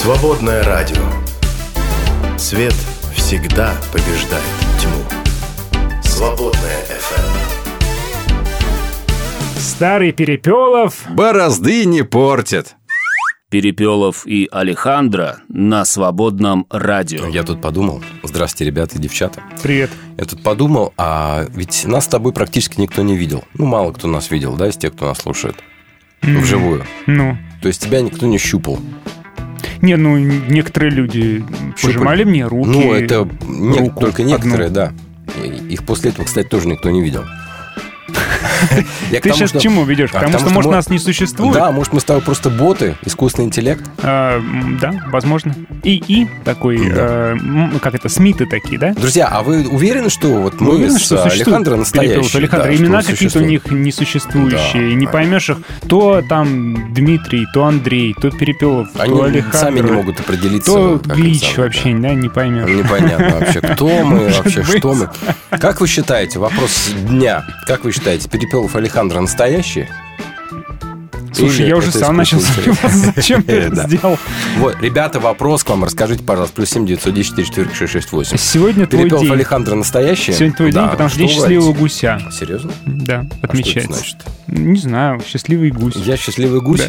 Свободное радио. Свет всегда побеждает тьму. Свободное FM. Старый Перепелов. Борозды не портят. Перепелов и Алехандро на свободном радио. Я тут подумал. Здравствуйте, ребята и девчата. Привет. Я тут подумал, а ведь нас с тобой практически никто не видел. Ну, мало кто нас видел, да, из тех, кто нас слушает. Вживую. Ну. То есть тебя никто не щупал. Не, ну, некоторые люди пожимали мне руки. Ну, это не- руку только одну. некоторые, да. И- Их после этого, кстати, тоже никто не видел. Ты сейчас к чему ведешь? А, Потому что, может, нас не существует? Да, может, мы с тобой просто боты, искусственный интеллект. А, да, возможно. И и такой, м, как это, Смиты такие, да? Друзья, а вы уверены, что вот мы с Алехандро настоящие? Алехандро. Имена какие-то у них несуществующие. Не поймешь их. То там Дмитрий, то Андрей, то Перепелов, то Алехандро. сами не могут определиться. То Глич вообще, да, не поймешь. Непонятно вообще, кто мы, вообще, что мы. Как вы считаете, вопрос дня, как вы считаете, Перепелов и Алехандро настоящие? Слушай, Или я уже сам начал сомневаться, зачем я это Да. сделал. Вот, ребята, вопрос к вам. Расскажите, пожалуйста, плюс 7 910 4 668. Сегодня твой Перепелов день. Алехандро настоящие? Сегодня твой Да. день, потому что день счастливого гуся. Серьезно? Да, А что это отмечается. значит? Не знаю, счастливый гусь. Я счастливый гусь?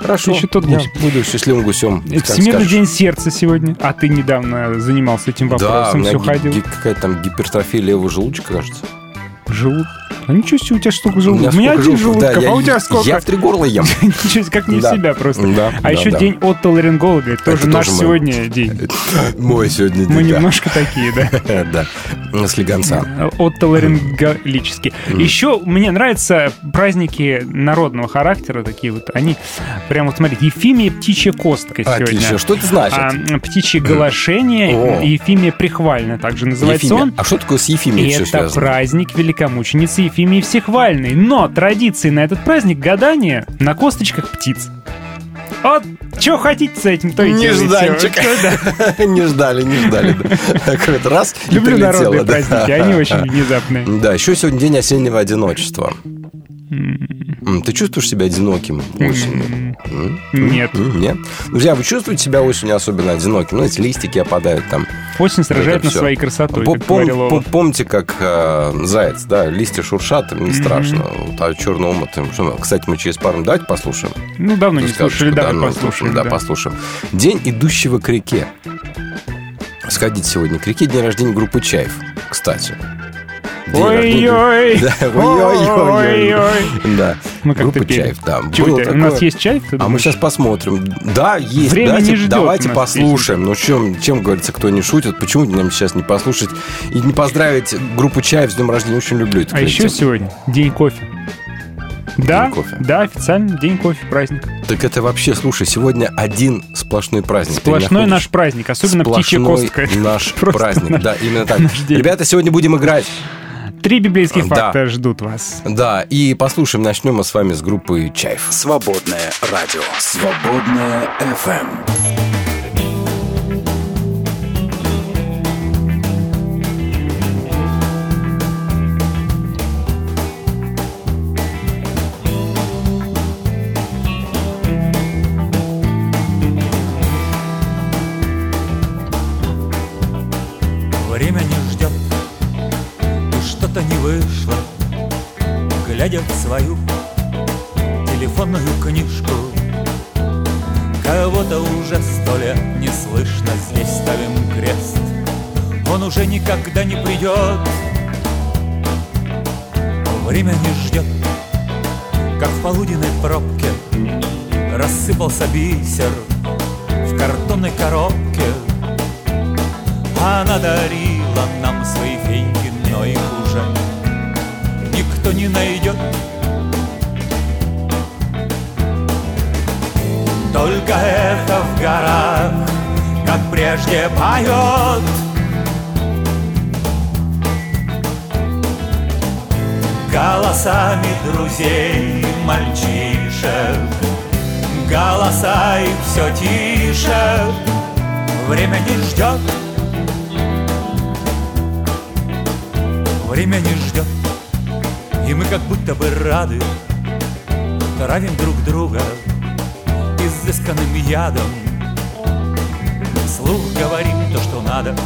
Хорошо. Ты еще тот Я гусь. буду счастливым гусем. Всемирный скажешь. день сердца сегодня. А ты недавно занимался этим Да, вопросом, меня все ходил. какая-то там гипертрофия левого желудочка, кажется. Желудок. А ничего себе, у тебя столько У желудков. У меня сколько один желудков? Да, желудков, я- а у тебя сколько? Я в три горла ем. Ничего себе, как не Да. себя просто. Да, А да, еще да. день отоларинголога. Это тоже наш тоже мой. сегодня день. Мой сегодня Мы день, да. немножко такие, да. Да, с легонца. Отоларинголические. Еще мне нравятся праздники народного характера, такие вот. Они прям вот, смотрите, Ефимия птичья костка сегодня. Отлично. Что это значит? А, птичье голошение. Ефимия Прихвальна также называется он. А что такое с Ефимией это праздник великомученицы Ефимии Всехвальной. Но традиции на этот праздник гадания на косточках птиц. Вот, что хотите с этим, то и. Нежданчик. Не ждали, не ждали. да. Какой-то раз Люблю народные праздники, они очень внезапные. Да, еще сегодня день осеннего одиночества. Ты чувствуешь себя одиноким осенью? Нет. Нет? Друзья, вы чувствуете себя осенью особенно одиноким? Ну, эти листики опадают там. Осень сражает всё. своей красотой, Помните, как э, заяц, да, листья шуршат, не страшно. А черный омут? Кстати, мы через пару давайте послушаем. Ну, давно не слушали, ну, послушаем. Да, да. послушаем. День идущего к реке. Сходить сегодня к реке, день рождения группы Чаев, кстати. День Ой-ой! ой-ой-ой. Ой-ой! Да, Мы как-то. Чаев, да. У нас есть чай? ты А мы сейчас посмотрим. Да, есть. Давайте, послушаем. Ну, чем, чем, говорится, кто не шутит, почему нам сейчас не послушать и не поздравить группу Чаев с днем рождения? Очень люблю это. А еще сегодня день кофе. Да, кофе. да, официально день кофе, праздник. Так это вообще, слушай, сегодня один сплошной праздник. Сплошной наш праздник, особенно птичья Сплошной костка. наш праздник. наш- Да, именно так. день. Ребята, сегодня будем играть. Три библейских Да. факта ждут вас. Да, и послушаем, начнем мы с вами с группы Чаев. Свободное радио. Свободное FM. Свою телефонную книжку. Кого-то уже сто лет не слышно, здесь ставим крест. Он уже никогда не придет. Время не ждет, как в полуденной пробке Рассыпался бисер в картонной коробке. Она дарила нам свои феньки, но их уже никто не найдет. Только эхо в горах, как прежде поет. Голосами друзей и мальчишек Голоса их все тише Время не ждет Время не ждет И мы как будто бы рады Травим друг друга Изысканным ядом. Вслух говорим то, что надо,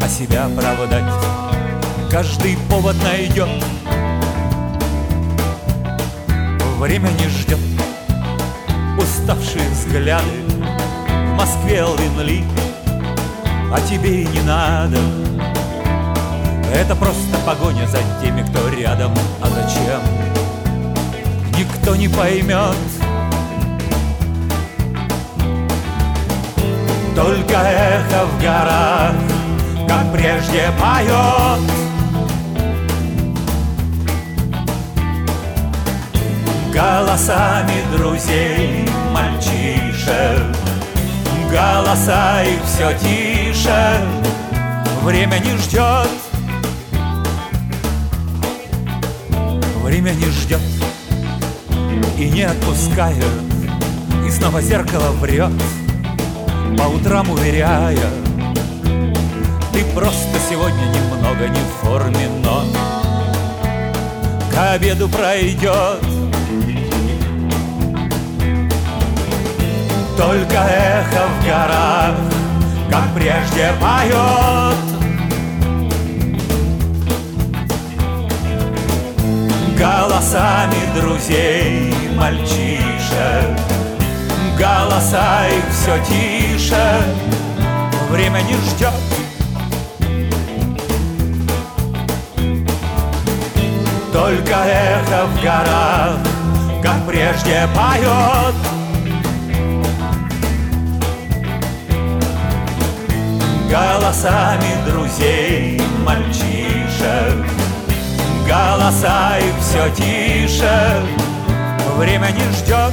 а себя оправдать Каждый повод найдет. Время не ждет. Уставшие взгляды В Москве линли А тебе и не надо. Это просто погоня за теми, кто рядом. А зачем? Никто не поймет Только эхо в горах, как прежде поет. Голосами друзей, мальчишек Голоса их все тише Время не ждет Время не ждет И не отпускает И снова зеркало врет по утрам уверяя Ты просто сегодня немного не в форме, но К обеду пройдет Только эхо в горах, как прежде поет. Голосами друзей, мальчишек Голоса их все тише. Время не ждет Только эхо в горах Как прежде поет Голосами друзей, мальчишек. Голоса их все тише. Время не ждет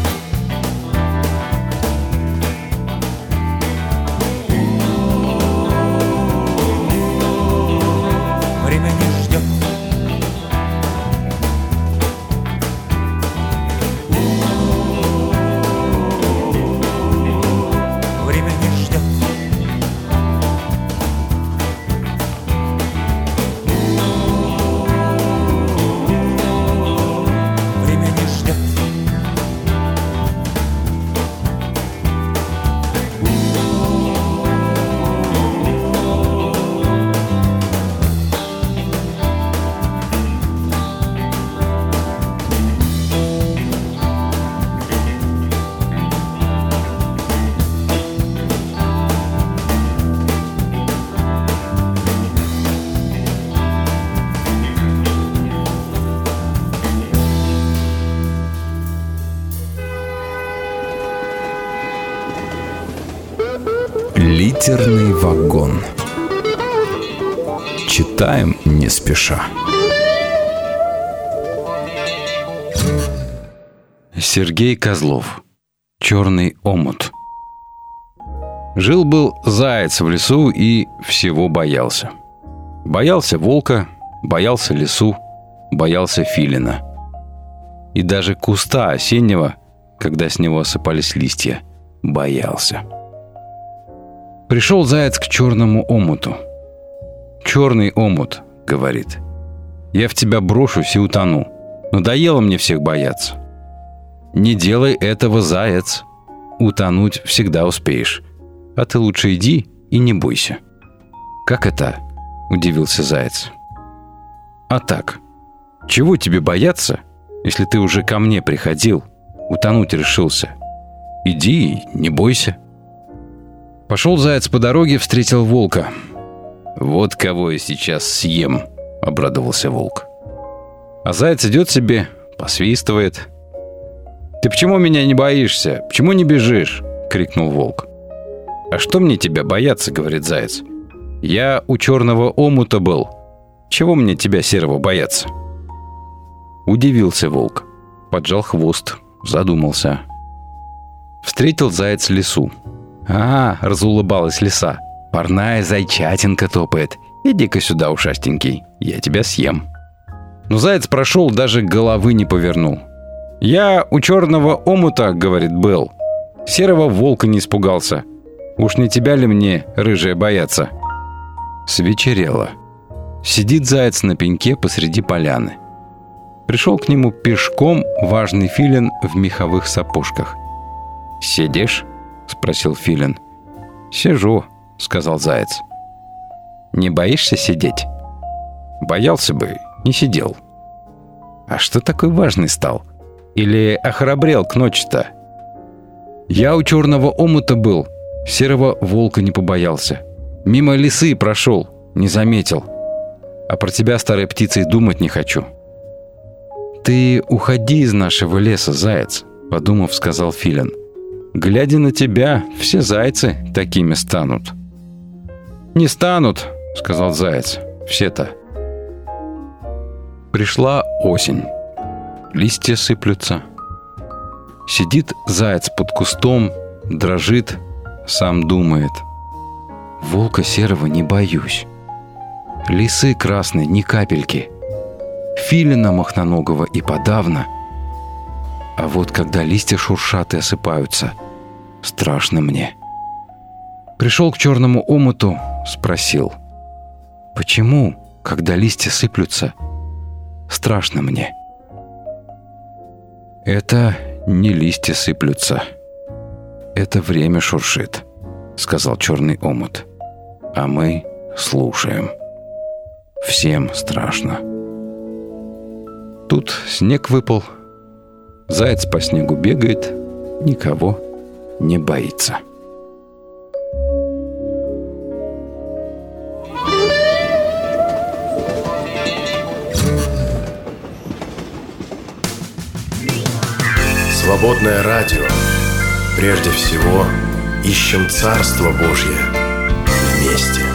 Читаем не спеша. Сергей Козлов. Черный омут. Жил-был заяц в лесу и всего боялся. Боялся волка, боялся лесу, боялся филина. И даже куста осеннего, когда с него осыпались листья, боялся. Пришел заяц к черному омуту. «Черный омут», — говорит, — «я в тебя брошусь и утону. Надоело мне всех бояться». «Не делай этого, заяц. Утонуть всегда успеешь. А ты лучше иди и не бойся». «Как это?» — удивился заяц. «А так. Чего тебе бояться, если ты уже ко мне приходил, утонуть решился? Иди и не бойся». Пошел заяц по дороге, встретил волка. «Вот кого я сейчас съем», — обрадовался волк. А заяц идет себе, посвистывает. «Ты почему меня не боишься? Почему не бежишь?» — крикнул волк. «А что мне тебя бояться?» — говорит заяц. «Я у черного омута был. Чего мне тебя серого бояться?» Удивился волк, поджал хвост, задумался. Встретил заяц лесу. «А, — разулыбалась лиса, — парная зайчатинка топает. Иди-ка сюда, ушастенький, я тебя съем». Но заяц прошел, даже головы не повернул. «Я у черного омута, — говорит Белл, — серого волка не испугался. Уж не тебя ли мне, рыжая, бояться?» Свечерело. Сидит заяц на пеньке посреди поляны. Пришел к нему пешком важный филин в меховых сапожках. «Сидишь?» — спросил Филин. «Сижу», — сказал Заяц. «Не боишься сидеть?» «Боялся бы, не сидел». «А что такой важный стал? Или охрабрел к ночи-то?» «Я у черного омута был, серого волка не побоялся. Мимо лисы прошел, не заметил. А про тебя, старая птица, и думать не хочу». «Ты уходи из нашего леса, заяц», — подумав, сказал Филин. «Глядя на тебя, все зайцы такими станут». «Не станут», — сказал заяц. «Все-то». Пришла осень. Листья сыплются. Сидит заяц под кустом, дрожит, сам думает. Волка серого не боюсь. Лисы красной ни капельки. Филина махноногого и подавно. А вот когда листья шуршат и осыпаются, страшно мне. Пришел к черному омуту, спросил. Почему, когда листья сыплются, страшно мне? Это не листья сыплются. Это время шуршит, сказал черный омут. А мы слушаем. Всем страшно. Тут снег выпал. Заяц по снегу бегает, никого не боится. Свободное радио. Прежде всего, ищем Царство Божье вместе.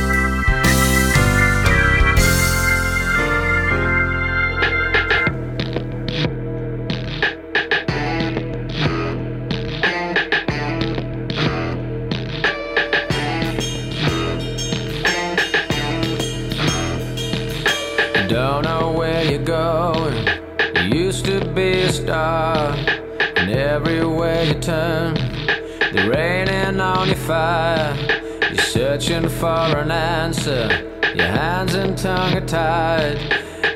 Fire. You're searching for an answer. Your hands and tongue are tied,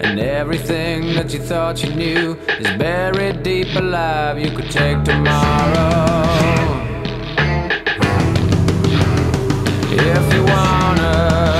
and everything that you thought you knew is buried deep alive. You could take tomorrow if you wanna.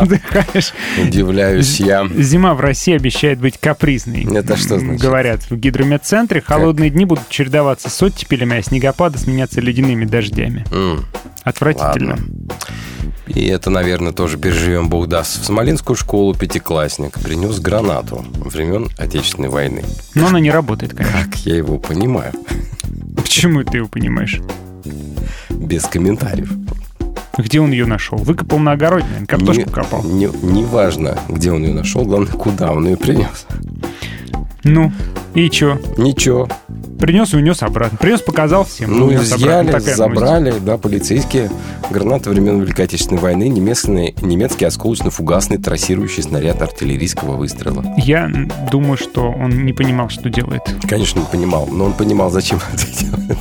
Дела. Удивляюсь я. Зима в России обещает быть капризной. Это что значит? Говорят в гидрометцентре, холодные дни будут чередоваться с оттепелями, а снегопады сменяться ледяными дождями. Отвратительно. И это, наверное, тоже переживем, Бог даст. В Смоленскую школу пятиклассник принес гранату времен Отечественной войны. Но она не работает, конечно. Как я его понимаю. Почему ты его понимаешь? Без комментариев. Где он ее нашел? Выкопал на огороде, наверное, картошку Не- копал. Не, не важно, где он ее нашел, главное, куда он ее принес. Ну, и чё? Ничего. Принес и унес обратно. Принес, показал всем. Ну, унес обратно. изъяли, Такая новость. забрали, да, полицейские. Гранаты времен Великой Отечественной войны, немецкий, немецкий осколочно-фугасный трассирующий снаряд артиллерийского выстрела. Я думаю, что он не понимал, что делает. Конечно, не понимал, но он понимал, зачем это делать.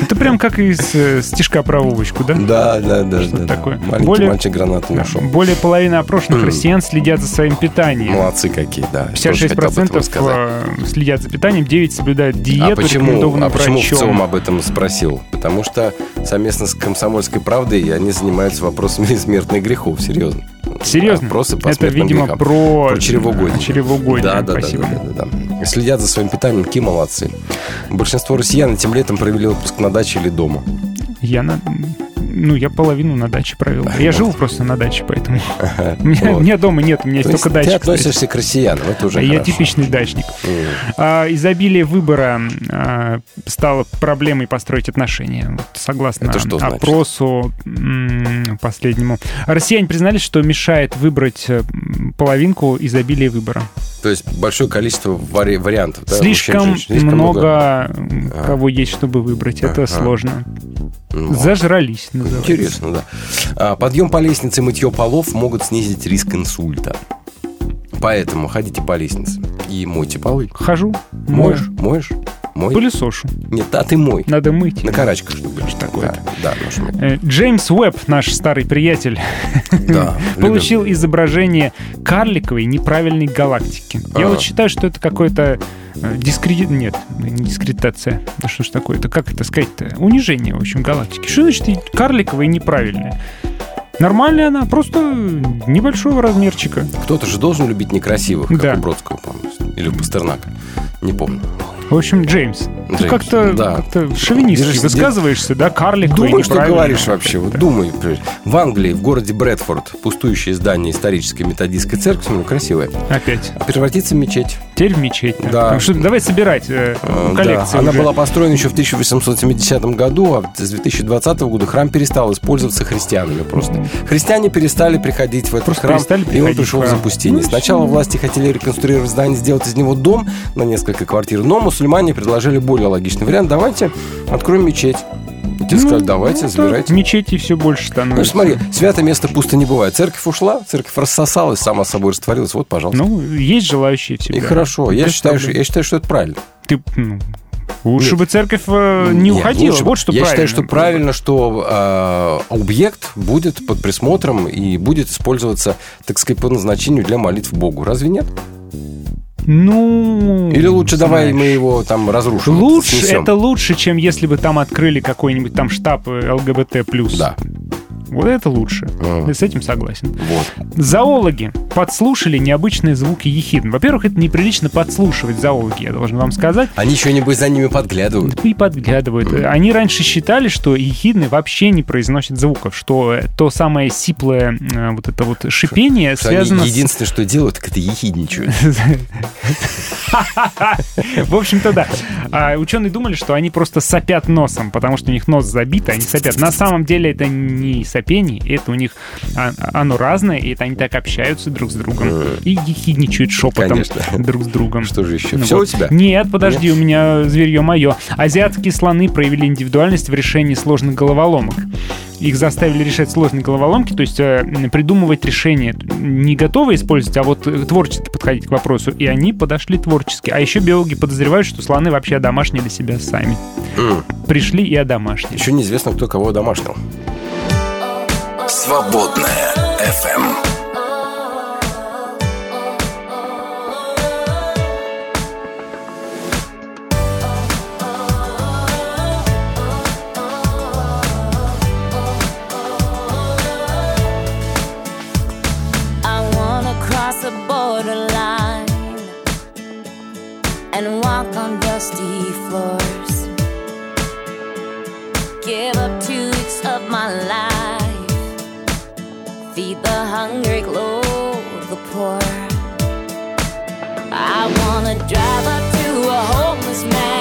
Это прям как из э, стишка про Вовочку, да? Да, да, да. Что да, да. такое? Маленький Более- мальчик гранату нашел. Более половины опрошенных М. россиян следят за своим питанием. Молодцы какие, да. Тоже хотел об этом 56% рассказать. э, следят за питанием, 9 соблюдают диету, А почему, а почему в врачом. ЦИОМ об этом спросил? Потому что совместно с «Комсомольской правдой» они занимаются вопросами смертных грехов, серьезно. Серьезно? Вопросы по Это, видимо, грехам. про... Про чревоугодие. Чревоугодие, Да, да, да, спасибо. да, да, да, да. Следят за своим питанием, какие молодцы. Большинство россиян этим летом провели отпуск на даче или дома. Я на... Ну, я половину на даче провел. Я живу просто на даче, поэтому... У меня, Вот. у меня дома нет, у меня есть То есть только ты дача. кстати. относишься к россиянам, это уже А Я хорошо. типичный дачник. М. А, изобилие выбора а, стало проблемой построить отношения. Вот согласно опросу м, последнему. Россияне признались, что мешает выбрать э, половинку изобилия выбора. То есть большое количество вари- вариантов. да, Слишком, мужчин. Слишком много, м, А. кого есть, чтобы выбрать. Это Ага. сложно. Ну, Зажрались, называется. Интересно, да. А, Подъем по лестнице, мытье полов могут снизить риск инсульта. Поэтому ходите по лестнице и мойте полы. Хожу, мою, Моешь? Мой? пылесошу. Нет, а ты мой. Надо мыть. На карачках, чтобы Что такое-то? Да, да, мыть. Э, Джеймс Уэбб, наш старый приятель, Да, получил изображение карликовой неправильной галактики. Я Ага. вот считаю, что это какое-то э, дискредит... Нет, не дискредитация. Да что ж такое? Это как это сказать-то? Унижение, в общем, галактики. Что значит карликовая и неправильная? Нормальная она, просто небольшого размерчика. Кто-то же должен любить некрасивых, как Да. у Бродского, по-моему. Или у Пастернака. Не помню. В общем, Джеймс, ты Джеймс, как-то да. как-то шовинистски высказываешься, да, карликовая и Думай, что говоришь вообще. Вот думай. В Англии, в городе Брэдфорд, пустующее здание исторической методистской церкви, смотрю, красивое, Опять. превратится в мечеть. Теперь в мечеть. Да. Так что давай собирать э, коллекцию да. Она уже. была построена еще в 1870 году, а с 2020 года храм перестал использоваться христианами просто. Христиане перестали приходить в этот Просто храм, и он пришел в запустение. Ну, Сначала власти хотели реконструировать здание, сделать из него дом на несколько квартир, но мусульмане предложили более логичный вариант. Давайте откроем мечеть. Те Ну, сказали, давайте, ну, забирайте. так, Мечетей все больше Ну, становится. смотри, святое место пусто не бывает. Церковь ушла, церковь рассосалась, сама собой растворилась. Вот, пожалуйста. Ну, есть желающие всегда. и хорошо. Я считаю, что, я считаю, что это правильно. Ты, ну, лучше Нет. бы церковь э, не Нет, уходила. лучше- вот что Я правильно. считаю, что правильно, что э, объект будет под присмотром и будет использоваться, так сказать, по назначению для молитв Богу. Разве нет? Ну... Или лучше давай знаешь, мы его там разрушим? Лучше, снесем? это лучше, чем если бы там открыли какой-нибудь там штаб э, ЛГБТ+. Да. Вот это лучше. А. Я с этим согласен. Вот. Зоологи подслушали необычные звуки ехидн. Во-первых, это неприлично подслушивать зоологи, я должен вам сказать. Они небось, за ними подглядывают. И подглядывают. Они раньше считали, что ехидны вообще не произносят звуков, что э, то самое сиплое э, вот это вот шипение Что они связано с... единственное, что делают, так это ехидничают. В общем-то, да. А ученые думали, что они просто сопят носом, потому что у них нос забит, а они сопят. На самом деле это не сопение, это у них а, оно разное, и это они так общаются друг с другом и ехидничают шепотом Конечно. друг с другом. Что же еще? Ну Все вот. у тебя? Нет, подожди, у меня зверье мое. Азиатские слоны проявили индивидуальность в решении сложных головоломок. Их заставили решать сложные головоломки, то есть э, придумывать решения. Не готовы использовать, а вот э, творчески подходить к вопросу. И они подошли творчески. А еще биологи подозревают, что слоны вообще одомашнили себя сами. Пришли и одомашнили. Еще неизвестно, кто кого домашнего. Свободная FM. and walk on dusty floors. Give up two weeks of my life, feed the hungry, clothe the poor. I wanna drive up to a homeless man.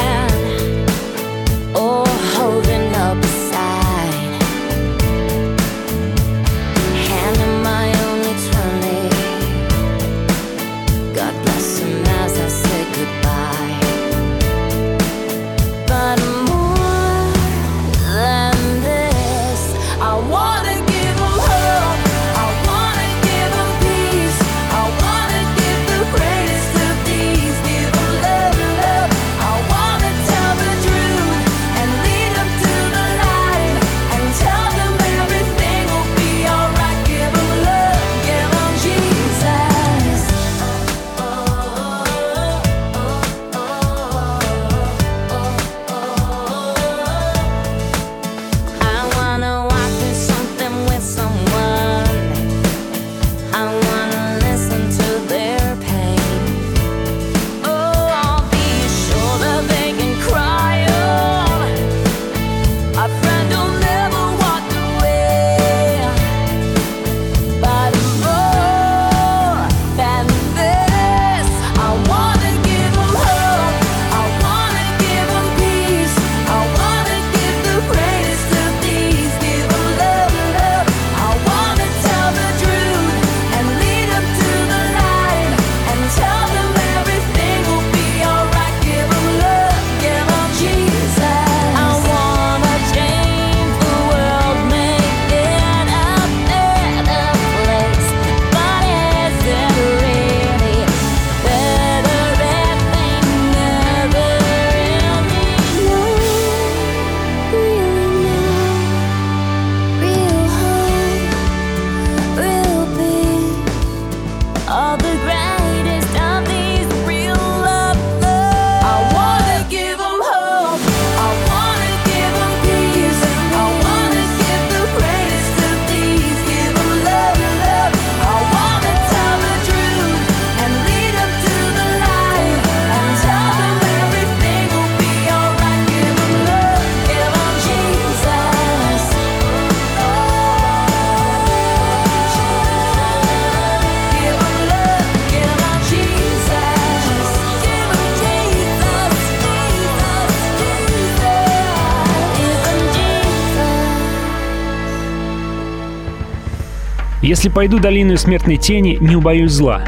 Если пойду долину смертной тени, не убоюсь зла.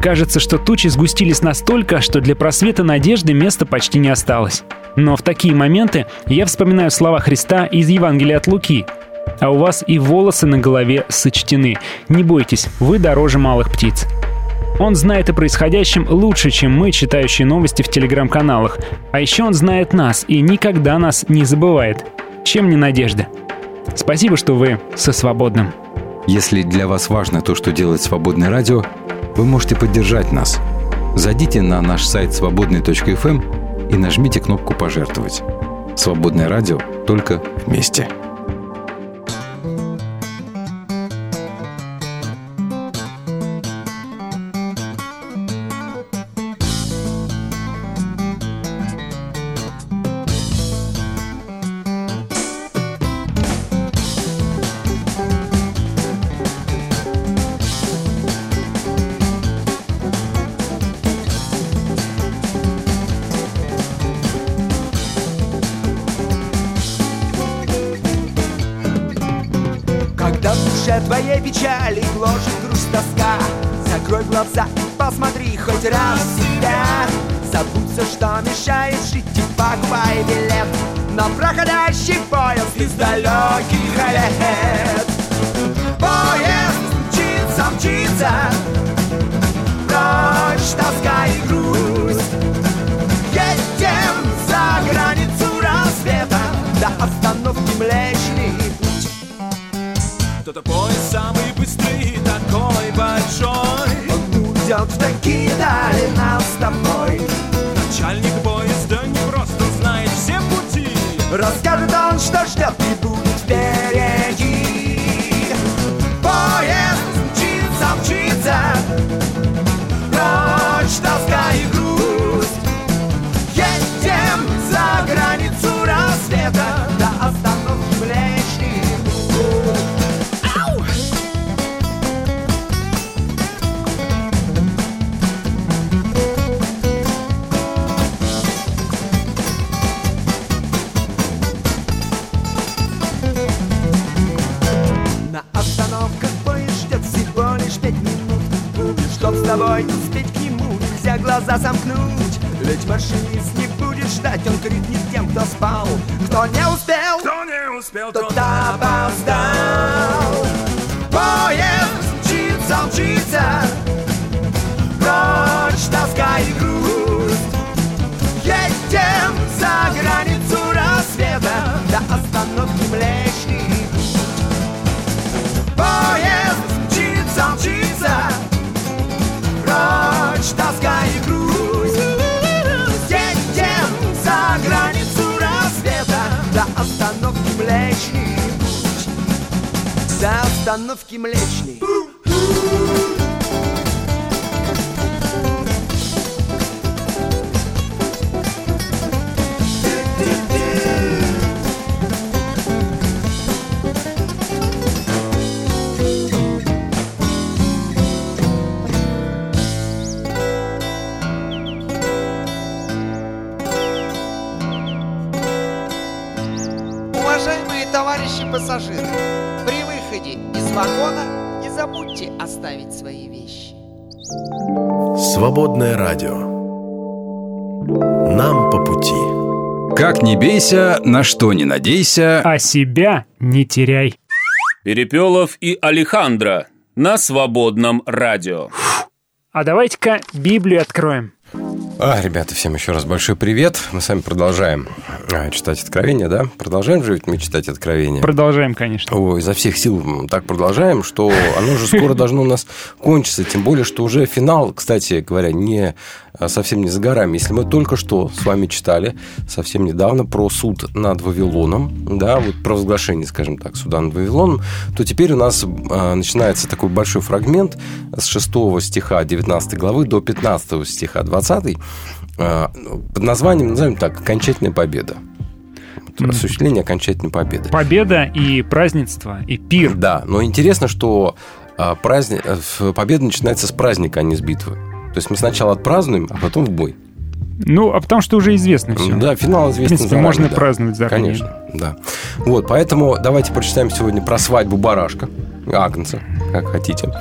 Кажется, что тучи сгустились настолько, что для просвета надежды места почти не осталось. Но в такие моменты я вспоминаю слова Христа из Евангелия от Луки. «А у вас и волосы на голове сочтены. Не бойтесь, вы дороже малых птиц». Он знает о происходящем лучше, чем мы, читающие новости в телеграм-каналах. А еще он знает нас и никогда нас не забывает. Чем не надежда? Спасибо, что вы со свободным. Если для вас важно то, что делает Свободное радио, вы можете поддержать нас. Зайдите на наш сайт свободный.фм эм и нажмите кнопку «Пожертвовать». Свободное радио только вместе. Бейся, на что не надейся. А себя не теряй. Перепелов и Алехандро на свободном радио. А давайте-ка Библию откроем. А, ребята, всем еще раз большой привет. Мы с вами продолжаем а, читать Откровение, да? Продолжаем же ведь мы читать Откровение? Продолжаем, конечно. Ой, изо всех сил так продолжаем, что оно уже скоро должно у нас кончиться. Тем более, что уже финал, кстати говоря, не совсем не за горами. Если мы только что с вами читали совсем недавно про суд над Вавилоном, да, вот про возглашение, скажем так, суда над Вавилоном, то теперь у нас а, начинается такой большой фрагмент с 6 стиха 19 главы до 15 стиха 20 а, под названием, назовем так, «Окончательная победа». Осуществление окончательной победы. Победа и празднество, и пир. Да, но интересно, что праздник, э, победа начинается с праздника, а не с битвы. То есть мы сначала отпразднуем, а потом в бой. Ну, а потому что уже известно все. Да, финал В известен принципе, заранее, можно да. праздновать заранее. Конечно, да. Вот, поэтому давайте прочитаем сегодня про свадьбу барашка, агнца, как хотите.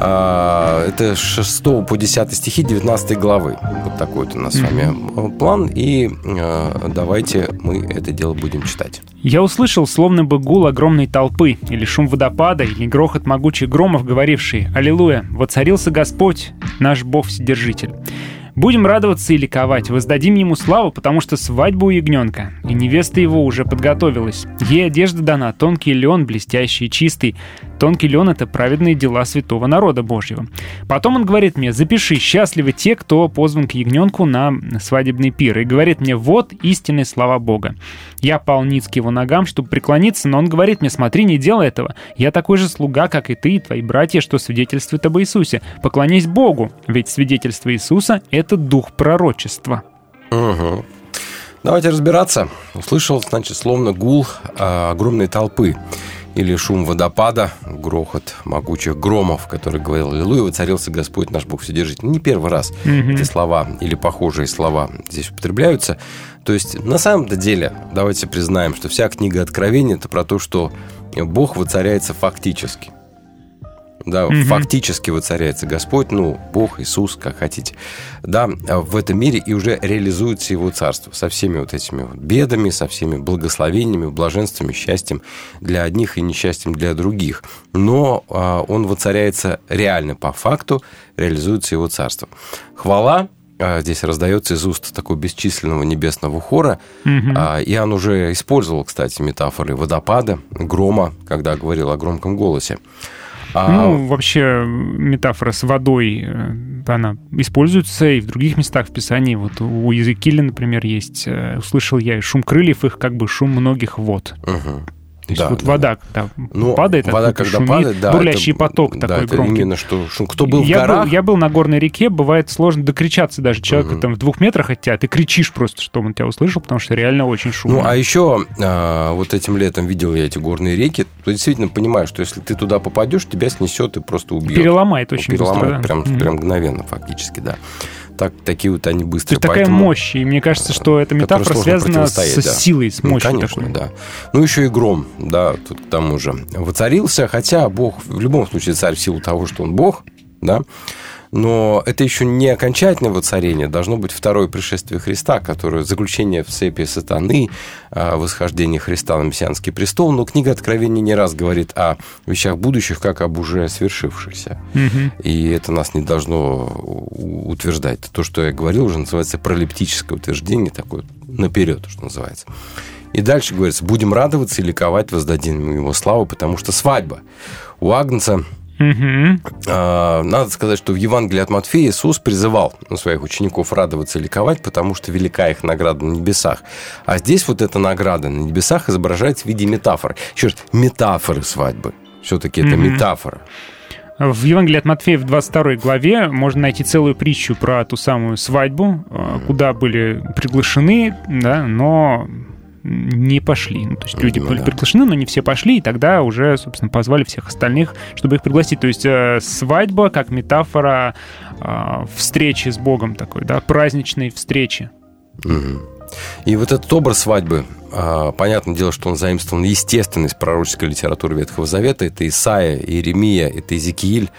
А, Это с 6 по 10 стихи 19 главы. Вот такой вот у нас с вами э, план. И э, давайте мы это дело будем читать. Я услышал словно бы гул огромной толпы, или шум водопада, или грохот могучих громов, говоривший «Аллилуйя! Воцарился Господь, наш Бог-Вседержитель». Будем радоваться и ликовать, воздадим ему славу, потому что свадьба у ягненка, и невеста его уже подготовилась. Ей одежда дана, тонкий лен, блестящий чистый. Тонкий лен — это праведные дела святого народа Божьего. Потом он говорит мне, запиши, счастливы те, кто позван к ягненку на свадебный пир. И говорит мне, вот истинные слова Бога. Я пал ниц к его ногам, чтобы преклониться, но он говорит мне, смотри, не делай этого. Я такой же слуга, как и ты, и твои братья, что свидетельствуют об Иисусе. Поклонись Богу, ведь свидетельство Иисуса — это дух пророчества. Угу. Давайте разбираться. Услышал, значит, словно гул а, огромной толпы или шум водопада, грохот могучих громов, который говорил «Аллилуйя, воцарился Господь наш Бог Вседержитель». Не первый раз Мгм. эти слова или похожие слова здесь употребляются. То есть, на самом-то деле, давайте признаем, что вся книга Откровения – это про то, что Бог воцаряется фактически. Да, Мгм. фактически воцаряется Господь, ну, Бог, Иисус, как хотите, да, в этом мире и уже реализуется Его Царство со всеми вот этими вот бедами, со всеми благословениями, блаженствами, счастьем для одних и несчастьем для других. Но а, Он воцаряется реально по факту, реализуется Его Царство. Хвала а, здесь раздается из уст такого бесчисленного небесного хора. А, Иоанн уже использовал, кстати, метафоры водопада, грома, когда говорил о громком голосе. А, Ну, вообще, метафора с водой, э, она используется и в других местах в Писании. Вот у Езекииля, например, есть, э, услышал я, и шум крыльев их, как бы шум многих вод. Мгм. То есть Да, вот да, вода, когда Ну, падает, вода, когда шумит, падает, да, бурлящий это- поток да, такой это громкий. именно что шум. Кто был в я горах, Был, я был на горной реке, бывает сложно докричаться даже. Человек Мгм. там в двух метрах от тебя, ты кричишь просто, чтобы он тебя услышал, потому что реально очень шумно. Ну, а еще а, вот этим летом видел я эти горные реки, то действительно понимаю, что если ты туда попадешь, тебя снесет и просто убьет. Переломает очень Переломает быстро, да. прям, Мгм. прям мгновенно фактически, да. Так, такие вот они То быстрые. есть такая мощь, и мне кажется, что эта метафора связана с да. силой, с Ну, мощью конечно, такой. да. Ну, еще и гром, да, тут к тому же. Воцарился, хотя Бог в любом случае царь в силу того, что он Бог, да, Но это еще не окончательное воцарение, должно быть второе пришествие Христа, которое заключение в цепи сатаны, а, восхождение Христа на мессианский престол. Но книга Откровений не раз говорит о вещах будущих, как об уже свершившихся. Мгм. И это нас не должно утверждать. То, что я говорил, уже называется пролептическое утверждение, такое наперед, что называется. И дальше говорится, будем радоваться и ликовать, воздадим ему славу, потому что свадьба. У Агнца А, Надо сказать, что в Евангелии от Матфея Иисус призывал своих учеников радоваться и ликовать, потому что велика их награда на небесах. А здесь вот эта награда на небесах изображается в виде метафоры. Еще раз, метафоры свадьбы. Все-таки это Мгм. метафора. В Евангелии от Матфея в 22 главе можно найти целую притчу про ту самую свадьбу, э, куда были приглашены, да, но не пошли. Ну, то есть люди были да. приглашены, но не все пошли, и тогда уже, собственно, позвали всех остальных, чтобы их пригласить. То есть э, свадьба как метафора э, встречи с Богом такой, да, праздничной встречи. Мгм. И вот этот образ свадьбы, а, понятное дело, что он заимствован естественно из пророческой литературы Ветхого Завета. Это Исаия, Иеремия, это Иезекииль.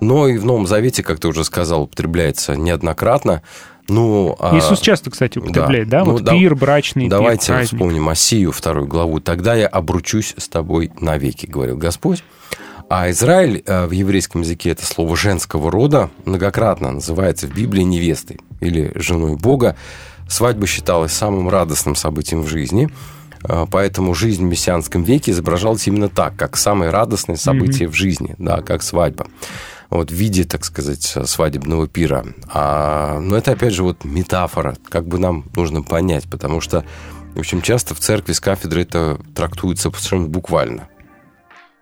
Но и в Новом Завете, как ты уже сказал, употребляется неоднократно. Ну, а- Иисус часто, кстати, употребляет, да, Ну, вот да- пир брачный, пир Давайте праздник. вспомним Осию, вторую главу. «Тогда я обручусь с тобой навеки», говорил Господь. А Израиль э, в еврейском языке это слово женского рода многократно называется в Библии невестой или женой Бога. Свадьба считалась самым радостным событием в жизни, э, поэтому жизнь в мессианском веке изображалась именно так, как самое радостное событие в жизни, да, как свадьба. Вот в виде, так сказать, свадебного пира. А, но это, опять же, вот метафора, как бы нам нужно понять, потому что, в общем, часто в церкви с кафедры это трактуется совершенно буквально.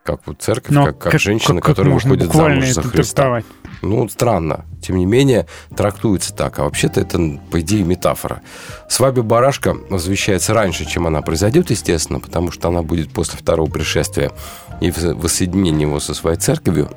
Как вот церковь, Но как, как женщина, как которая можно выходит замуж за Христа. Ну, странно. Тем не менее, трактуется так. А вообще-то это, по идее, метафора. Свадьба барашка возвещается раньше, чем она произойдет, естественно, потому что она будет после второго пришествия и воссоединения его со своей церковью.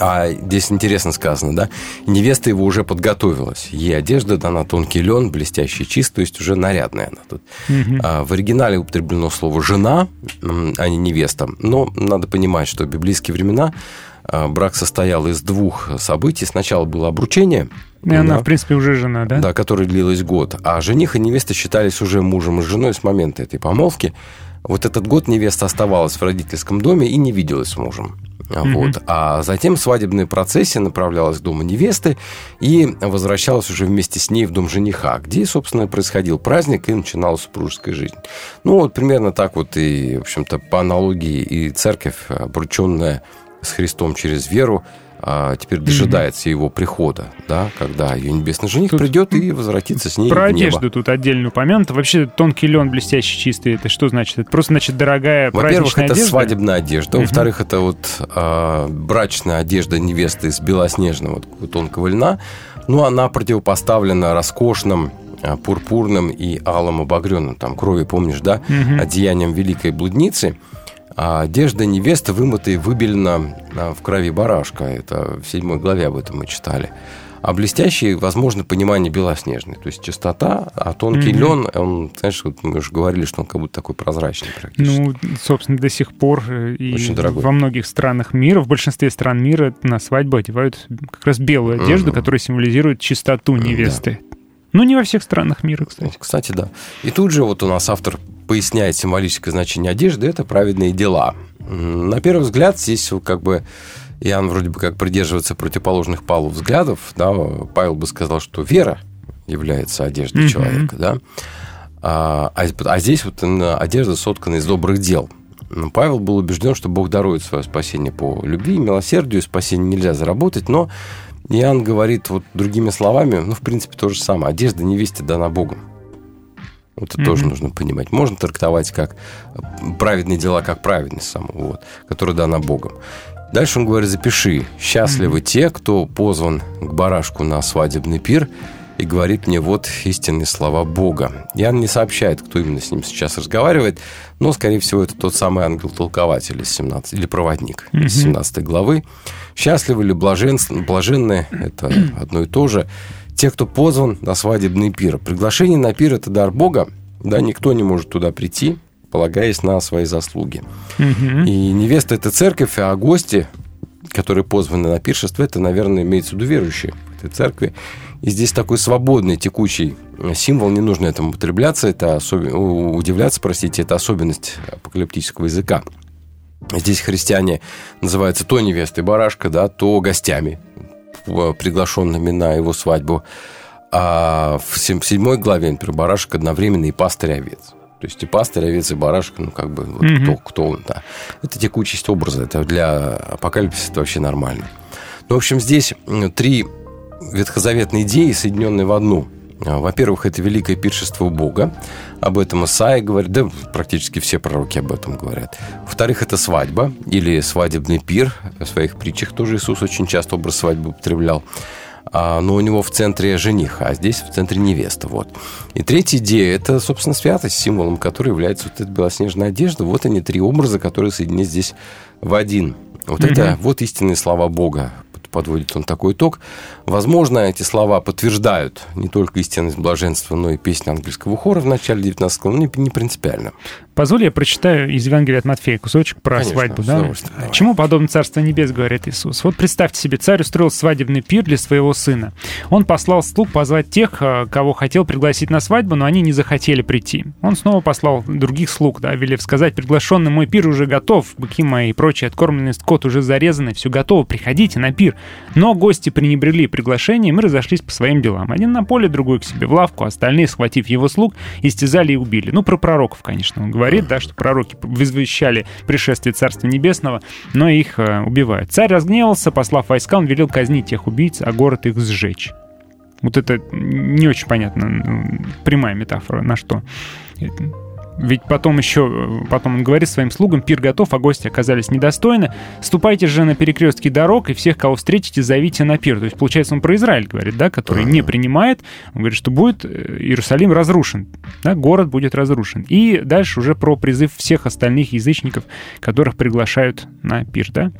А здесь интересно сказано, да? Невеста его уже подготовилась. Ей одежда дана тонкий лен, блестящий чист, то есть уже нарядная она тут. Мгм. А, В оригинале употреблено слово «жена», а не «невеста». Но надо понимать, что в библейские времена а, брак состоял из двух событий. Сначала было обручение, И она, да, в принципе, уже жена, да? да, которое длилось год. А жених и невеста считались уже мужем и женой с момента этой помолвки. Вот этот год невеста оставалась в родительском доме и не виделась с мужем. Мгм. Вот. А затем свадебная процессия направлялась к дому невесты и возвращалась уже вместе с ней в дом жениха, где, собственно, происходил праздник и начиналась супружеская жизнь. Ну, вот примерно так вот и, в общем-то, по аналогии и церковь, обрученная с Христом через веру, а, теперь дожидается его прихода, да, когда ее небесный жених Тут придет и возвратится с ней Про в небо. одежду тут отдельно упомянуто. Вообще тонкий лен, блестящий, чистый, это что значит? Это просто, значит, дорогая Во-первых, это одежда? свадебная одежда. Мгм. Во-вторых, это вот а, брачная одежда невесты из белоснежного такого тонкого льна. Ну, она противопоставлена роскошным а, пурпурным и алым обогренным, там, крови, помнишь, да, Мгм. одеянием великой блудницы. А одежда невесты вымыта и выбелена а, в крови барашка. Это в седьмой главе об этом мы читали. А блестящий, возможно, понимание белоснежный. То есть чистота, а тонкий Мгм. лен, он, знаешь, вот мы уже говорили, что он как будто такой прозрачный практически. Ну, собственно, до сих пор э, и Очень дорогой. во многих странах мира, в большинстве стран мира на свадьбу одевают как раз белую одежду, Мгм. которая символизирует чистоту невесты. Ну, не во всех странах мира, кстати. Кстати, да. И тут же вот у нас автор поясняет символическое значение одежды – это праведные дела. На первый взгляд здесь как бы Иоанн вроде бы как придерживается противоположных Павлу взглядов. Да? Павел бы сказал, что вера является одеждой Мгм. человека. Да? А, а- а здесь вот одежда соткана из добрых дел. Но Павел был убежден, что Бог дарует свое спасение по любви, милосердию. Спасение нельзя заработать, но Иоанн говорит вот другими словами, ну, в принципе, то же самое. Одежда невесте дана Богом. Вот это Мгм. тоже нужно понимать. Можно трактовать как э, праведные дела, как праведность саму, вот, которая дана Богом. Дальше он говорит, запиши. Счастливы те, кто позван к барашку на свадебный пир и говорит мне вот истинные слова Бога. Иоанн не сообщает, кто именно с ним сейчас разговаривает, но, скорее всего, это тот самый ангел-толкователь из 17, или проводник Мгм. из 17 главы. Счастливы ли блажен, блаженны, это одно и то же. Те, кто позван на свадебный пир. Приглашение на пир – это дар Бога. Да, никто не может туда прийти, полагаясь на свои заслуги. И невеста – это церковь, а гости которые позваны на пиршество, это, наверное, имеется в виду верующие в этой церкви. И здесь такой свободный, текучий символ, не нужно этому употребляться, это особен... удивляться, простите, это особенность апокалиптического языка. Здесь христиане называются то невестой барашка, да, то гостями, приглашенными на его свадьбу. А в седьмой главе, например, барашек одновременно и пастырь овец. То есть и пастырь, овец, и барашек, ну, как бы, вот Мгм. кто, кто он, да. Это текучесть образа, это для апокалипсиса это вообще нормально. Ну, в общем, здесь три ветхозаветные идеи, соединенные в одну. А, Во-первых, это великое пиршество Бога. Об этом Исаия говорит, да практически все пророки об этом говорят. Во-вторых, это свадьба или свадебный пир. В своих притчах тоже Иисус очень часто образ свадьбы употреблял. А, но у него в центре жених, а здесь в центре невеста. Вот. И третья идея – это, собственно, святость, символом которой является вот эта белоснежная одежда. Вот они, три образа, которые соединены здесь в один. Вот Мгм. это вот истинные слова Бога. Подводит он такой итог. Возможно, эти слова подтверждают не только истинность блаженства, но и песню ангельского хора в начале 19 но не, не принципиально. Позволь, я прочитаю из Евангелия от Матфея кусочек про Конечно, свадьбу. Да? Чему подобно Царство Небес, говорит Иисус? Вот представьте себе, царь устроил свадебный пир для своего сына. Он послал слуг позвать тех, э, кого хотел пригласить на свадьбу, но они не захотели прийти. Он снова послал других слуг, да, велев сказать, приглашенный мой пир уже готов, быки мои и прочий откормленный скот уже зарезаны, все готово, приходите на пир. Но гости пренебрегли приглашением и разошлись по своим делам. Один на поле, другой к себе в лавку, остальные, схватив его слуг, истязали и убили. Ну, про пророков, конечно, он говорит, да, что пророки возвещали пришествие Царства Небесного, но их э, убивают. Царь разгневался, послав войска, он велел казнить тех убийц, а город их сжечь. Вот это не очень понятно, ну, прямая метафора, на что. Ведь потом еще, потом он говорит своим слугам, пир готов, а гости оказались недостойны. Ступайте же на перекрестки дорог, и всех, кого встретите, зовите на пир. То есть, получается, он про Израиль говорит, да, который не принимает. Он говорит, что будет э, Иерусалим разрушен, да, город будет разрушен. И дальше уже про призыв всех остальных язычников, которых приглашают на пир, да.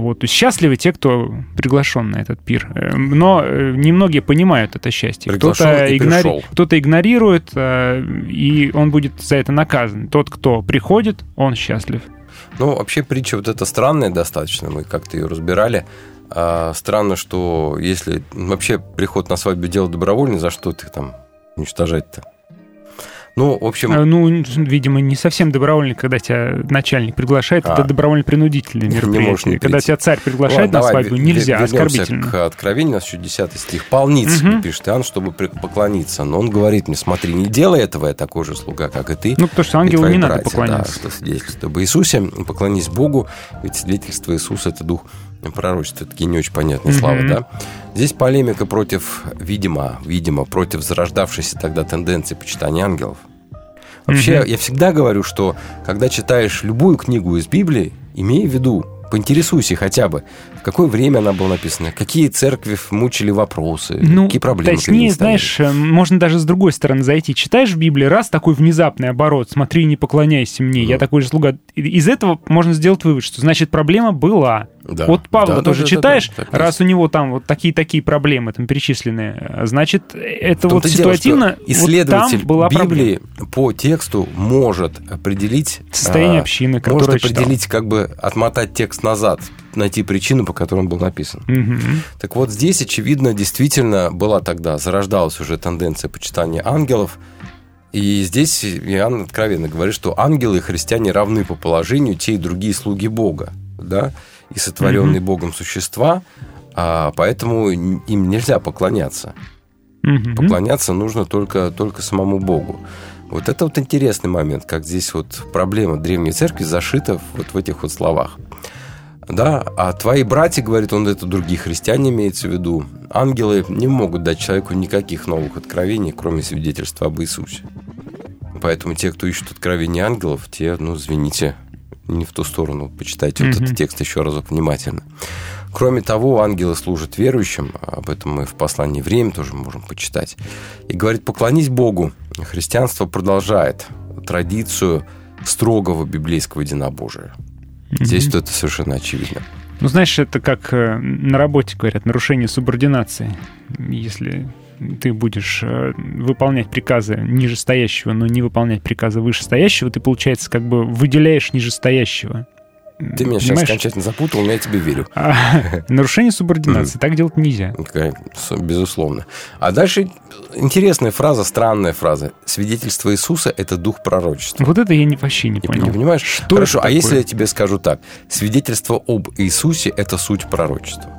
Вот, то есть счастливы те, кто приглашен на этот пир. Э, Но э, немногие понимают это счастье. Кто-то, игнори- кто-то игнорирует, э, и он будет за это наказан. Тот, кто приходит, он счастлив. Ну, вообще притча вот эта странная достаточно, мы как-то ее разбирали. А, странно, что если вообще приход на свадьбу дело добровольный, за что ты там уничтожать-то? Ну, в общем... Э, Ну, видимо, не совсем добровольно, когда тебя начальник приглашает, А. это добровольно-принудительное мероприятие. не когда тебя царь приглашает Ладно, на давай, свадьбу, нельзя, оскорбительно. к откровению, у нас еще 10 стих. «Полниц», Мгм. пишет Иоанн, чтобы поклониться. Но он говорит мне, смотри, не делай этого, я такой же слуга, как и ты. Ну, потому что ангелу не надо братья». поклоняться. Да, что свидетельство об Иисусе. Поклонись Богу, ведь свидетельство Иисуса – это дух пророчества. Такие не очень понятные Мгм. слова, да? Здесь полемика против, видимо, видимо, против зарождавшейся тогда тенденции почитания ангелов. Вообще, Мгм. я всегда говорю, что когда читаешь любую книгу из Библии, имей в виду, поинтересуйся хотя бы, в какое время она была написана, какие церкви мучили вопросы, Ну, какие проблемы. точнее, знаешь, э, можно даже с другой стороны зайти. Читаешь в Библии, раз такой внезапный оборот, смотри, не поклоняйся мне, я такой же слуга. Из этого можно сделать вывод, что, значит, проблема была. Да. Вот Павла Да, да, тоже да, да, читаешь, да, так раз у него там вот такие-такие проблемы там перечислены, э, значит, это вот и дело, ситуативно, вот там исследователь была Библии проблема. по тексту может определить Состояние а, общины, может которую читал. определить, как бы отмотать текст назад, найти причину, по которой он был написан. Мгм. Так вот, здесь, очевидно, действительно была тогда, зарождалась уже тенденция почитания ангелов. И здесь Иоанн откровенно говорит, что ангелы и христиане равны по положению, те и другие слуги Бога, да, и сотворенные Мгм. Богом существа, а поэтому им нельзя поклоняться. Мгм. Поклоняться нужно только, только самому Богу. Вот это вот интересный момент, как здесь вот проблема Древней Церкви зашита вот в этих вот словах. Да, а твои братья, говорит он, это другие христиане имеется в виду. Ангелы не могут дать человеку никаких новых откровений, кроме свидетельства об Иисусе. Поэтому те, кто ищут откровения ангелов, те, ну, извините, не в ту сторону. Почитайте вот Мгм. этот текст еще разок внимательно. Кроме того, ангелы служат верующим, об этом мы в послании «Время» тоже можем почитать. И говорит, поклонись Богу. Христианство продолжает традицию строгого библейского единобожия. Здесь это совершенно очевидно. Ну, знаешь, это как э, на работе говорят, нарушение субординации. Если ты будешь э, выполнять приказы нижестоящего, но не выполнять приказы вышестоящего, ты, получается, как бы выделяешь нижестоящего. Ты меня сейчас окончательно запутал, но я тебе верю. А, нарушение субординации. Так делать нельзя. С- Безусловно. А дальше интересная фраза, странная фраза. Свидетельство Иисуса – это дух пророчества. Вот это я вообще не понял. не понимаешь? Хорошо, а если я тебе скажу так? Свидетельство об Иисусе – это суть пророчества.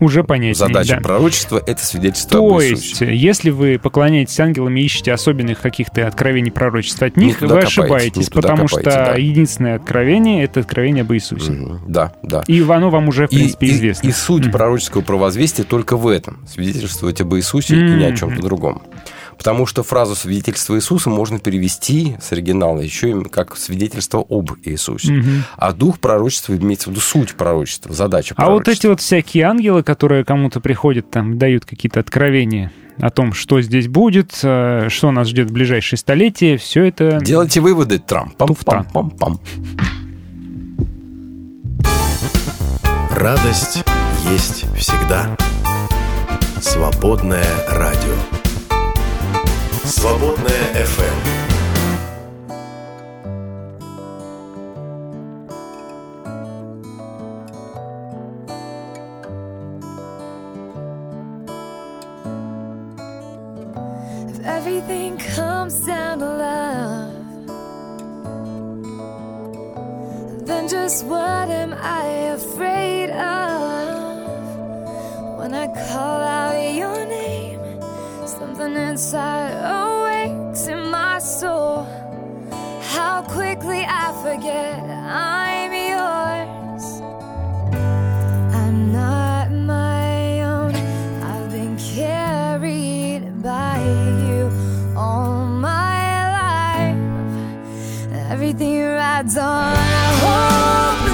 Уже понятнее. Задача да. пророчества – это свидетельство То есть, если вы поклоняетесь ангелам и ищете особенных каких-то откровений пророчества от Не них, вы копаете, ошибаетесь, не туда потому копаете, что да. единственное откровение — это откровение об Иисусе. Мгм. Да, да. И оно вам уже, в И- принципе, и, известно. и суть Мгм. пророческого провозвестия только в этом. Свидетельствовать об Иисусе и ни о чем-то другом. Потому что фразу «свидетельство Иисуса» можно перевести с оригинала еще и как свидетельство об Иисусе. Мгм. А дух пророчества имеется в виду суть пророчества, задача А вот пророчества. эти вот всякие ангелы, которые кому-то приходят, там, дают какие-то откровения о том, что здесь будет, э, что нас ждет в ближайшее столетие, все это... Делайте выводы, Трамп. Туфта. Пам-пам-пам-пам. Радость есть всегда. Свободное радио. Свободное FM. If everything comes down to love, then just what am I afraid of? When I call out your name, Something inside awakes in my soul. How quickly I forget I'm yours. I'm not my own. I've been carried by you all my life. Everything rides on hope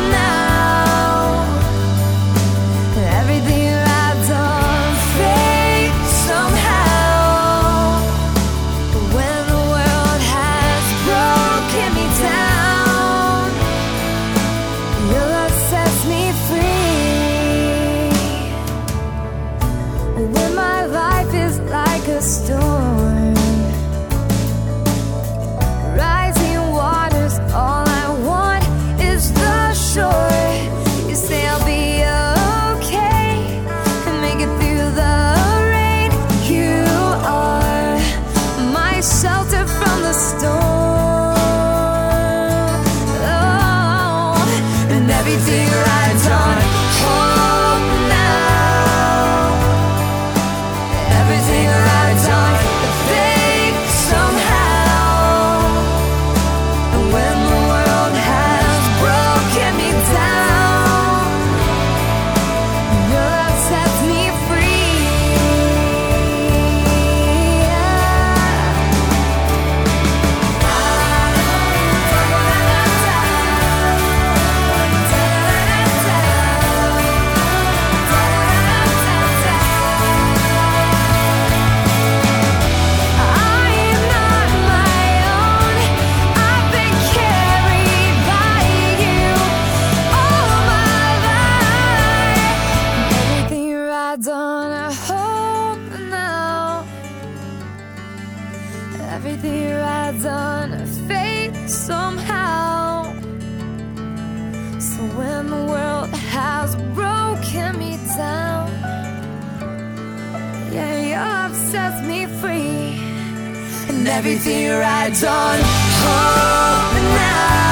And everything rides on hope now.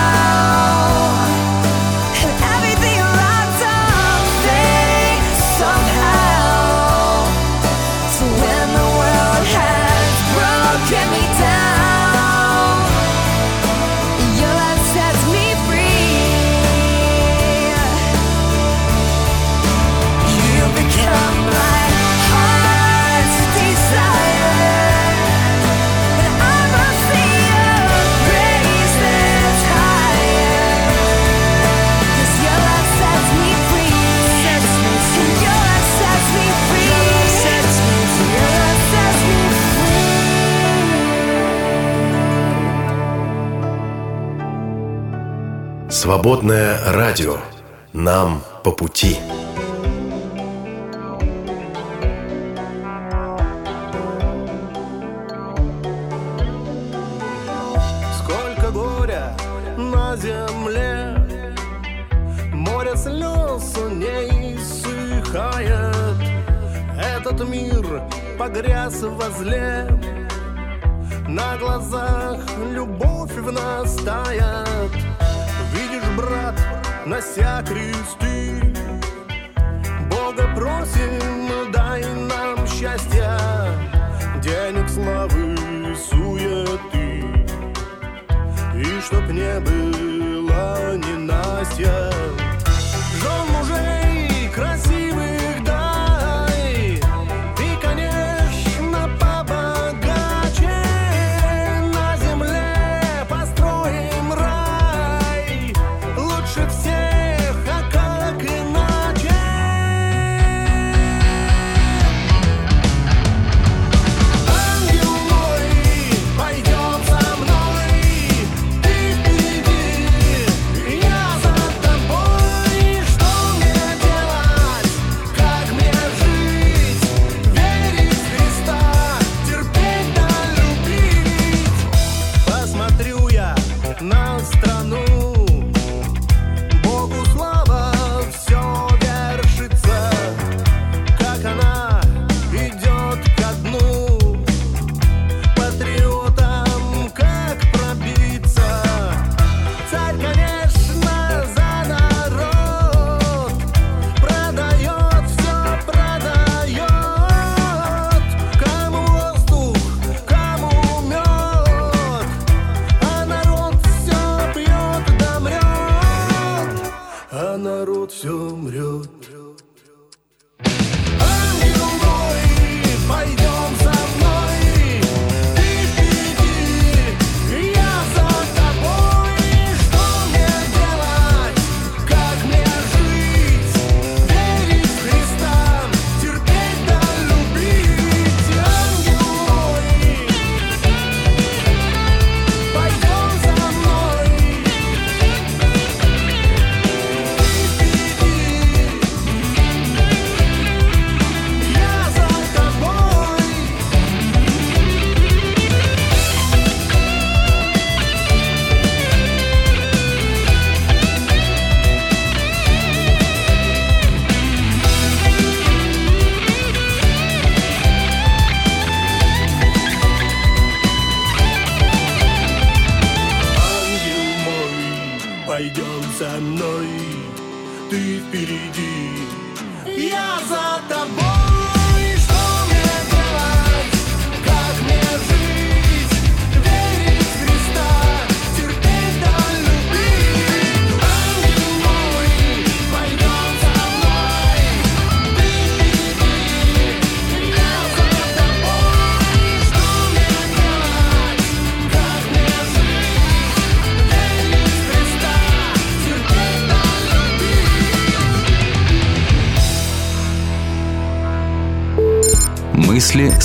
Свободное радио. Нам по пути. Сколько горя на земле, Море слез не иссыхает. Этот мир погряз возле, На глазах любовь в нас тает. se atriz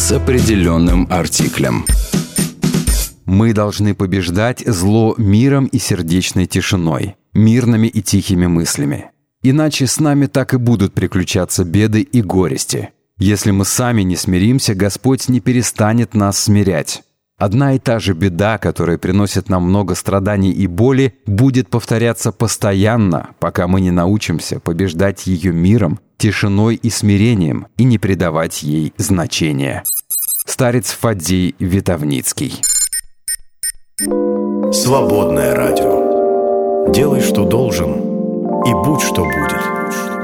с определенным артиклем. Мы должны побеждать зло миром и сердечной тишиной, мирными и тихими мыслями. Иначе с нами так и будут приключаться беды и горести. Если мы сами не смиримся, Господь не перестанет нас смирять. Одна и та же беда, которая приносит нам много страданий и боли, будет повторяться постоянно, пока мы не научимся побеждать ее миром тишиной и смирением и не придавать ей значения. Старец Фадей Витовницкий. Свободное радио. Делай, что должен, и будь, что будет.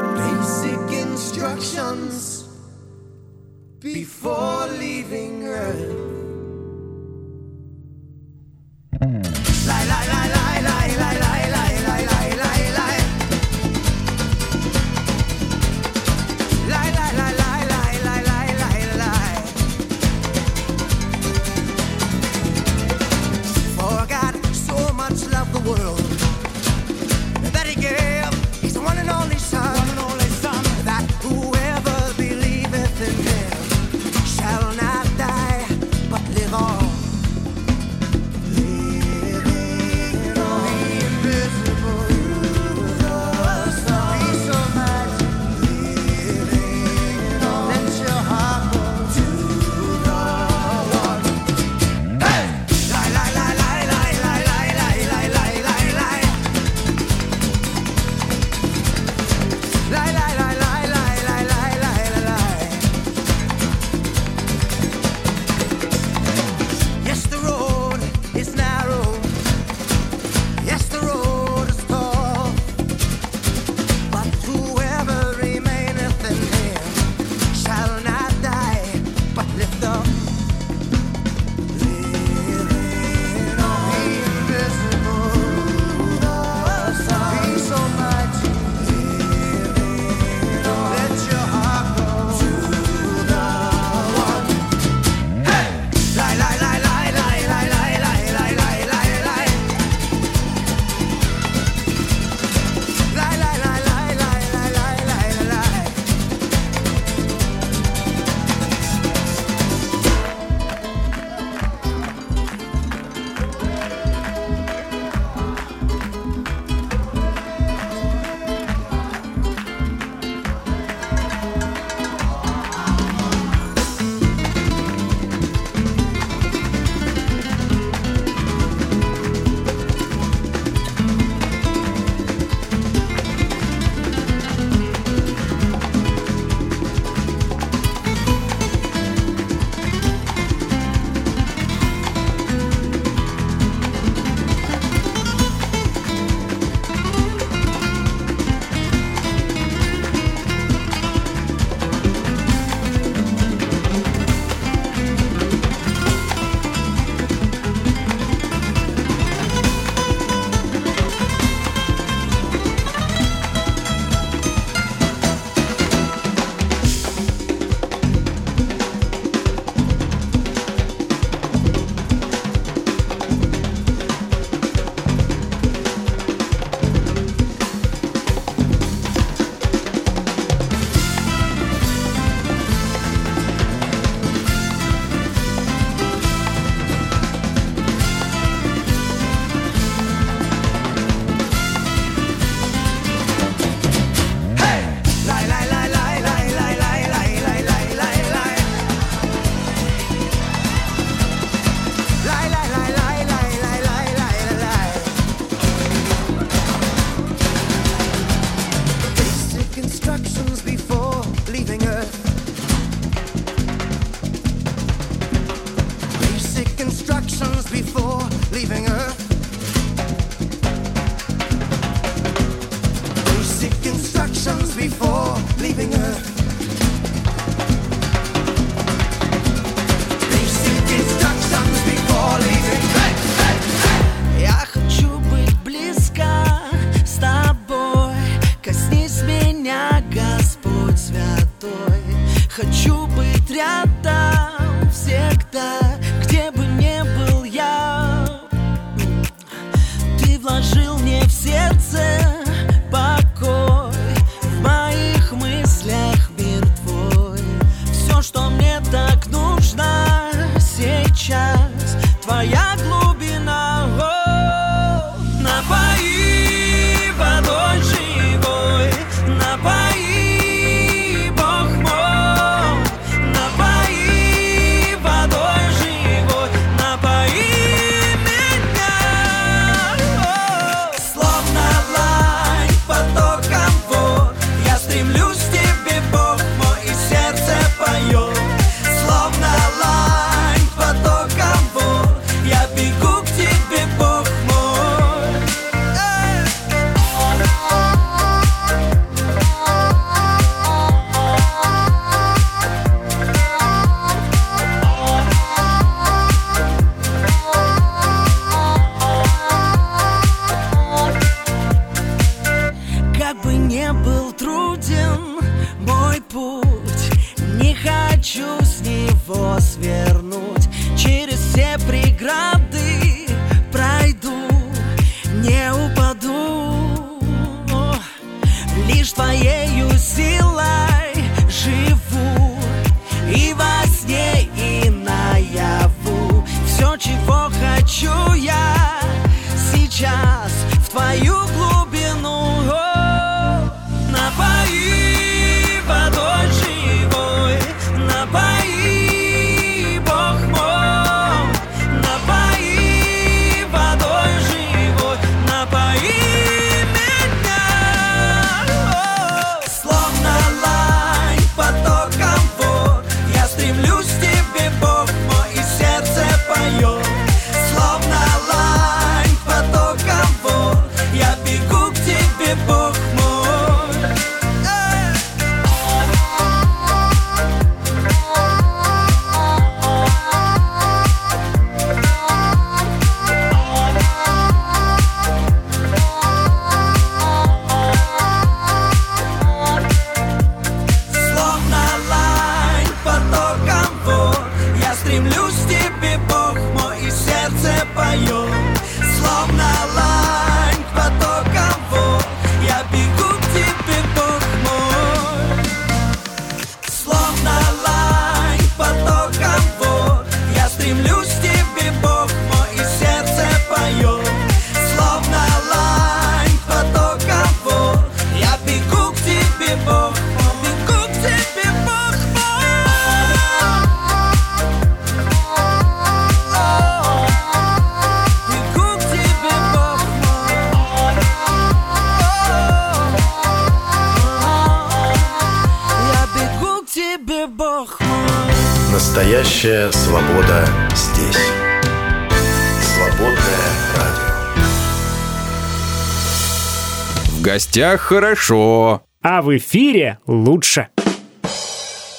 В гостях хорошо. А в эфире лучше.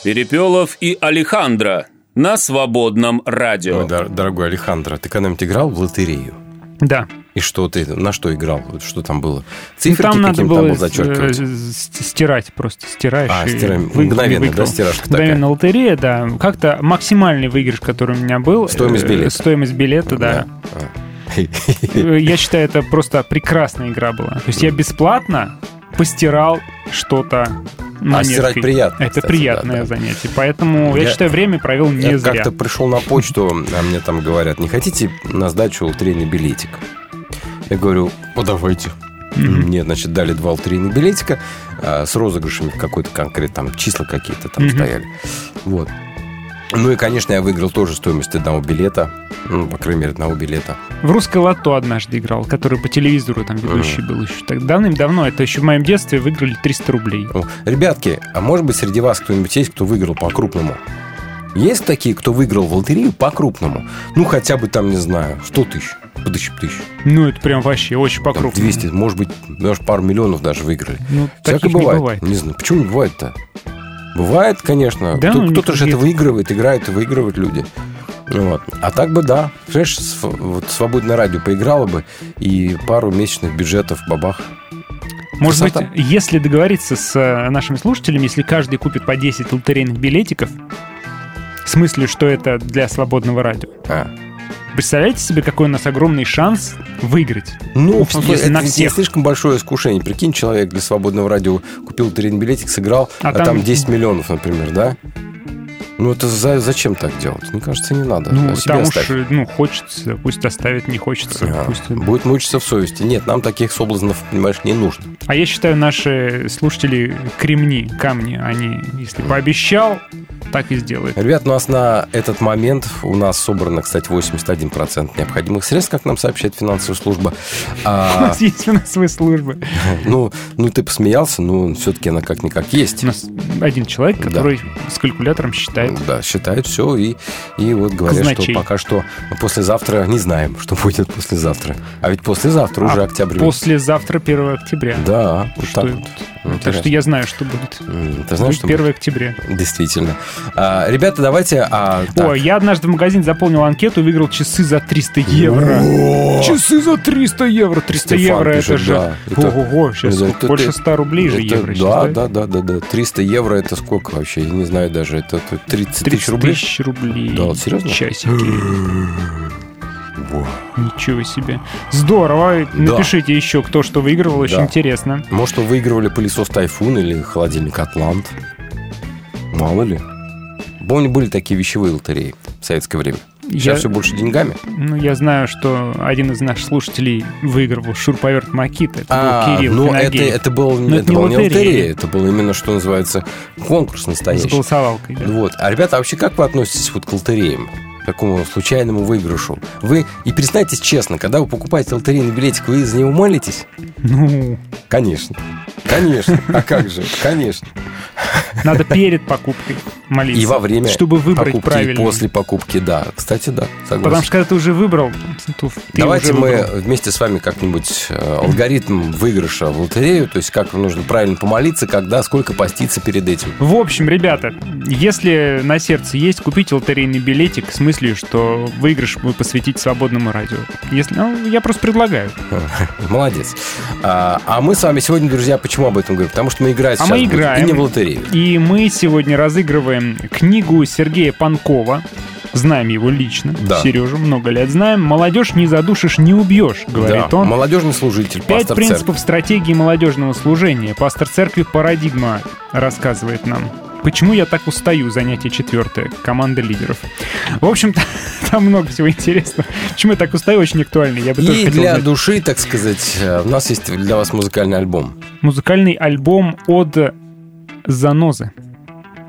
Перепелов и Алехандро на свободном радио. Ой, дор- дорогой Алехандро, ты когда-нибудь играл в лотерею? Да. И что ты, на что играл? Что там было? Ну, Циферки там надо было был зачеркивать? э, стирать просто, стираешь. А, стираем. вы- Мгновенно, выиграл. да, стиражка Мгновенно лотерея, да. Как-то максимальный выигрыш, который у меня был. Стоимость э, билета. Стоимость билета, да. Э, Я считаю, это просто прекрасная игра была. То есть я бесплатно постирал что-то монеткой. стирать приятно, Это кстати, приятное да, да. занятие. Поэтому я, Я- считаю, время провел не Я зря. как-то пришел на почту, а мне там говорят, не хотите на сдачу лотерейный билетик? Я говорю, ну давайте. Мне, значит, дали два лотерейных билетика а, с розыгрышами какой-то конкретно, там числа какие-то там Мгм. стояли. Вот. Ну и, конечно, я выиграл тоже стоимость одного билета. Ну, по крайней мере, одного билета. В русское лото однажды играл, который по телевизору там ведущий был еще. Так давным-давно, это еще в моем детстве выиграли 300 рублей. Ребятки, а может быть среди вас кто-нибудь есть, кто выиграл по-крупному? Есть такие, кто выиграл в лотерею по-крупному? Ну, хотя бы там, не знаю, 100 тысяч, тысяч, тысяч. Ну, это прям вообще очень Там покрупному. 200, может быть, даже пару миллионов даже выиграли. Ну, Всякое таких не бывает. бывает. Не знаю, почему не бывает-то? Бывает, конечно. Да, Кто- Кто-то же это выигрывает, играют и выигрывают люди. Вот. А так бы да. Св- вот свободное радио поиграло бы, и пару месячных бюджетов бабах. Может Красота. быть, если договориться с э, нашими слушателями, если каждый купит по 10 лотерейных билетиков, в смысле, что это для свободного радио, А. Представляете себе, какой у нас огромный шанс выиграть? Ну, Уф, если это на ведь не всех. слишком большое искушение. Прикинь, человек для свободного радио купил лотерейный билетик, сыграл, А а, там- там 10 миллионов, например, да? Ну, это за- зачем так делать? Мне кажется, не надо. Ну, А себе там оставь. уж, ну, хочется, пусть оставит, не хочется, А, пусть... Будет мучиться в совести. Нет, нам таких соблазнов, понимаешь, не нужно. А я считаю, наши слушатели кремни, камни, они, если пообещал, так и сделают. Ребят, у нас на этот момент у нас собрано, кстати, 81% необходимых средств, как нам сообщает финансовая служба. У А, нас есть финансовые службы. ну, ну, ты посмеялся, но все-таки она как-никак есть. У нас один человек, который с калькулятором считает. Да, считает все и, и вот говорят, Казначей. что пока что послезавтра не знаем, что будет послезавтра. А ведь послезавтра уже А октябрь. Послезавтра 1 октября. Да, вот Что так это? вот. Так Интересно. что я знаю, что будет. Ты знаешь, Будет что 1 будет? октября. Действительно. А, ребята, давайте... а, так. О, я однажды в магазин заполнил анкету выиграл часы за 300 евро. О! Часы за 300 евро. 300 Стефан евро это пишет, же... да. Это- Ого-го, сейчас это- сколько? это- больше это- 100 рублей же это- евро. да, сейчас, да, да, да, да. 300 евро это сколько вообще? Я не знаю даже. Это, это 30 тысяч 30 рублей? тысяч рублей. Да, вот серьезно? Часики. Ничего себе. Здорово. Напишите еще, кто что выигрывал. Очень Да. интересно. Может, вы выигрывали пылесос Тайфун или холодильник Атлант? Мало ли. Помню, были такие вещевые лотереи в советское время. Сейчас Я- все больше деньгами. Ну, я знаю, что один из наших слушателей выигрывал шурповерт Макита. Это А, был Кирилл ну это, это, был, Но это был не лотерея, это был именно, что называется, конкурс С настоящий. голосовалкой, да. Вот. А, ребята, а вообще как вы относитесь вот к лотереям? Такому случайному выигрышу. Вы, и признайтесь честно, когда вы покупаете лотерейный билетик, вы за него молитесь? Ну, Конечно. Конечно. А как же? Конечно. Надо перед покупкой молиться. И во время Чтобы выбрать покупки, правильно. и после покупки, да. Кстати, да, согласен. Потому что когда ты уже выбрал, ты Давайте уже мы выбрал. вместе с вами как-нибудь э, алгоритм выигрыша в лотерею, то есть как нужно правильно помолиться, когда, сколько поститься перед этим. В общем, ребята, если на сердце есть, купите лотерейный билетик с мыслью, что выигрыш вы посвятите свободному радио. Если, ну, я просто предлагаю. Молодец. А, а мы с вами сегодня, друзья, почему об этом говорим? Потому что мы играем А сейчас мы играем. и не в лотерею. И мы сегодня разыгрываем книгу Сергея Панкова. Знаем его лично. Да. Сережу много лет знаем. «Молодежь не задушишь, не убьешь», говорит да, он. молодежный служитель, Пять принципов стратегии молодежного служения. Пастор церкви «Парадигма» рассказывает нам. Почему я так устаю? Занятие четвертое. Команда лидеров. В общем-то, там много всего интересного. Почему я так устаю? Очень актуально. Я бы тоже И хотел для знать. души, так сказать, э, у нас есть для вас музыкальный альбом. Музыкальный альбом от Занозы.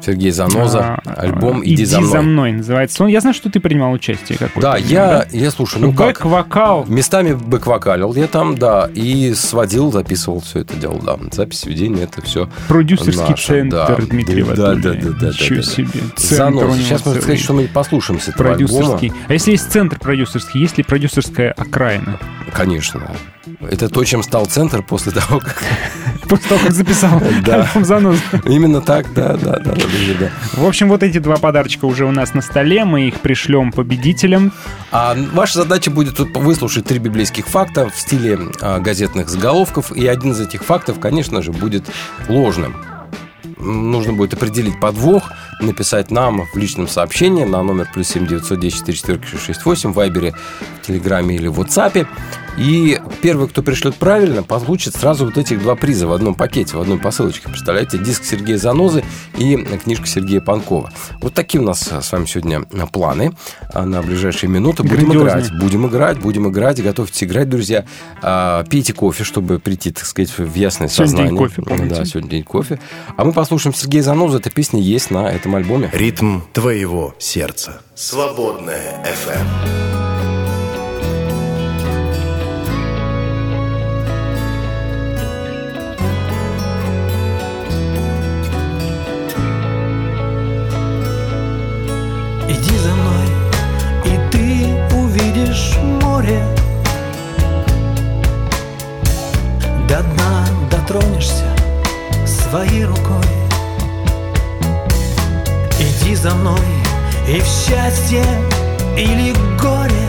Сергей Заноза, А, альбом «Иди, за мной». называется. Он, я знаю, что ты принимал участие какое-то. Да, я, я слушаю, ну как, Бэк-вокал. местами бэк-вокалил я там, да, и сводил, записывал все это дело, да. Запись, ведение, это все Продюсерский центр Дмитрия да, да, Ватулия. да, да, да, Ничего да. себе. Центр Заноза. Сейчас целый. сказать, что мы послушаем с этого альбома. Продюсерский. А если есть центр продюсерский, есть ли продюсерская окраина? Конечно. Это то, чем стал центр после того, как... После того, как записал Да. «Заноза». Именно так, да, да, да, да. В общем, вот эти два подарочка уже у нас на столе. Мы их пришлем победителям. А ваша задача будет выслушать три библейских факта в стиле а, газетных заголовков, и один из этих фактов, конечно же, будет ложным. Нужно будет определить подвох, написать нам в личном сообщении на номер плюс 7 910 44 668 в Вайбере, в Телеграме или в WhatsApp. И первый, кто пришлет правильно, получит сразу вот этих два приза в одном пакете, в одной посылочке. Представляете, диск Сергея Занозы и книжка Сергея Панкова. Вот такие у нас а, с вами сегодня а, планы а, на ближайшие минуты. Будем Грандиозные. играть, будем играть, будем играть. Готовьтесь играть, друзья. Пейте кофе, чтобы прийти, так сказать, в ясное Сегодня сознание. день кофе, помните? Да, сегодня день кофе. А мы послушаем Сергея Занозу. Эта песня есть на этом альбоме. Ритм твоего сердца. Свободная FM. море. До дна дотронешься своей рукой. Иди за мной и в счастье или в горе.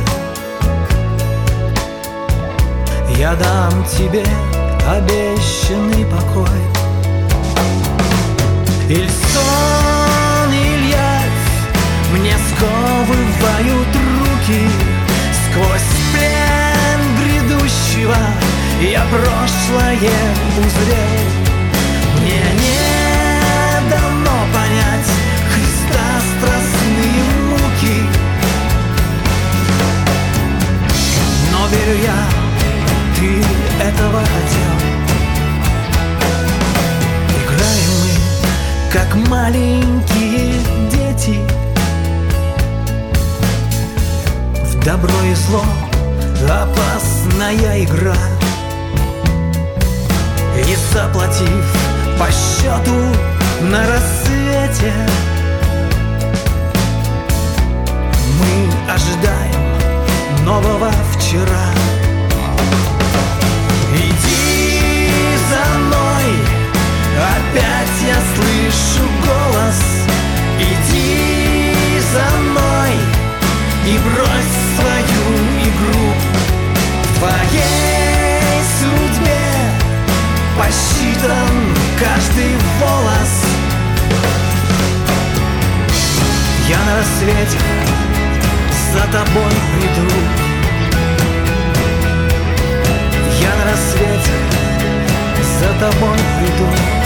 Я дам тебе обещанный покой. Ильсон, Ильяс, мне сковывают руки. Сквозь прошлое узрел Мне не дано понять Христа страстные муки. Но верю я, ты этого хотел. Играем мы, как маленькие дети. В добро и зло опасная игра. Не заплатив по счету на рассвете. Мы ожидаем нового вчера. Иди за мной, опять я слышу голос. Иди за мной и брось свою игру в твоей посчитан каждый волос. Я на рассвете за тобой приду Я на рассвете за тобой приду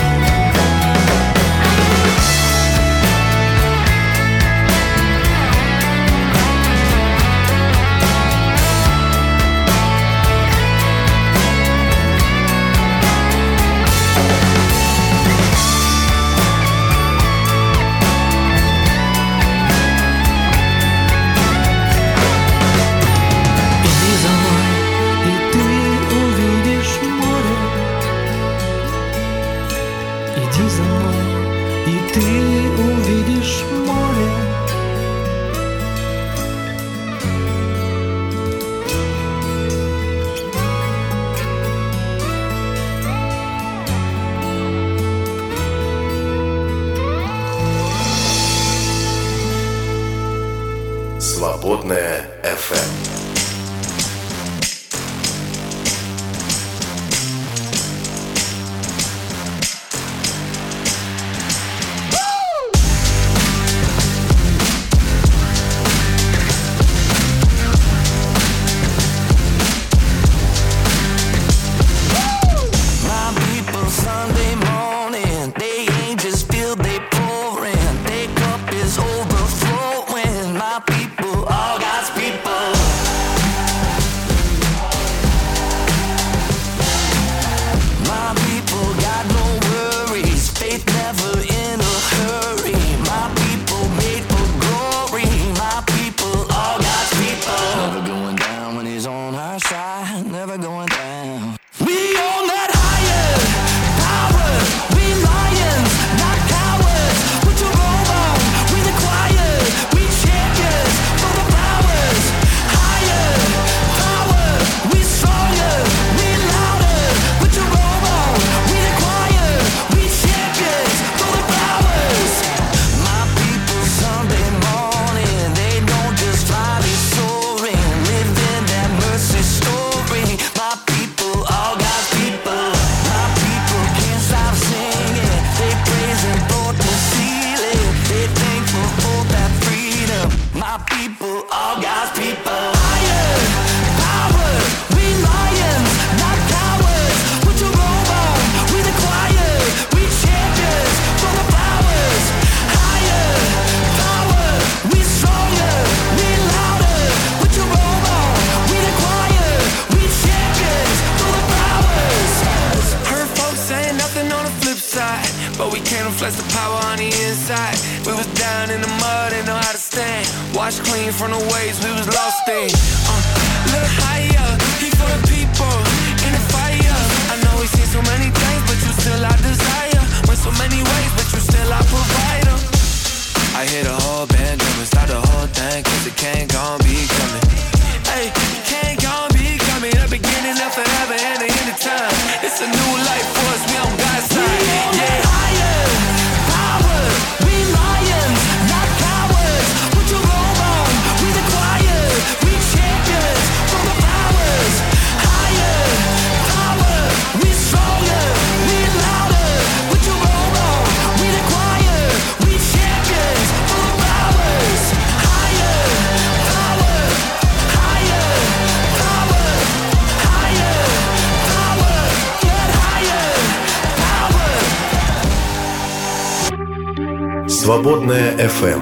FM.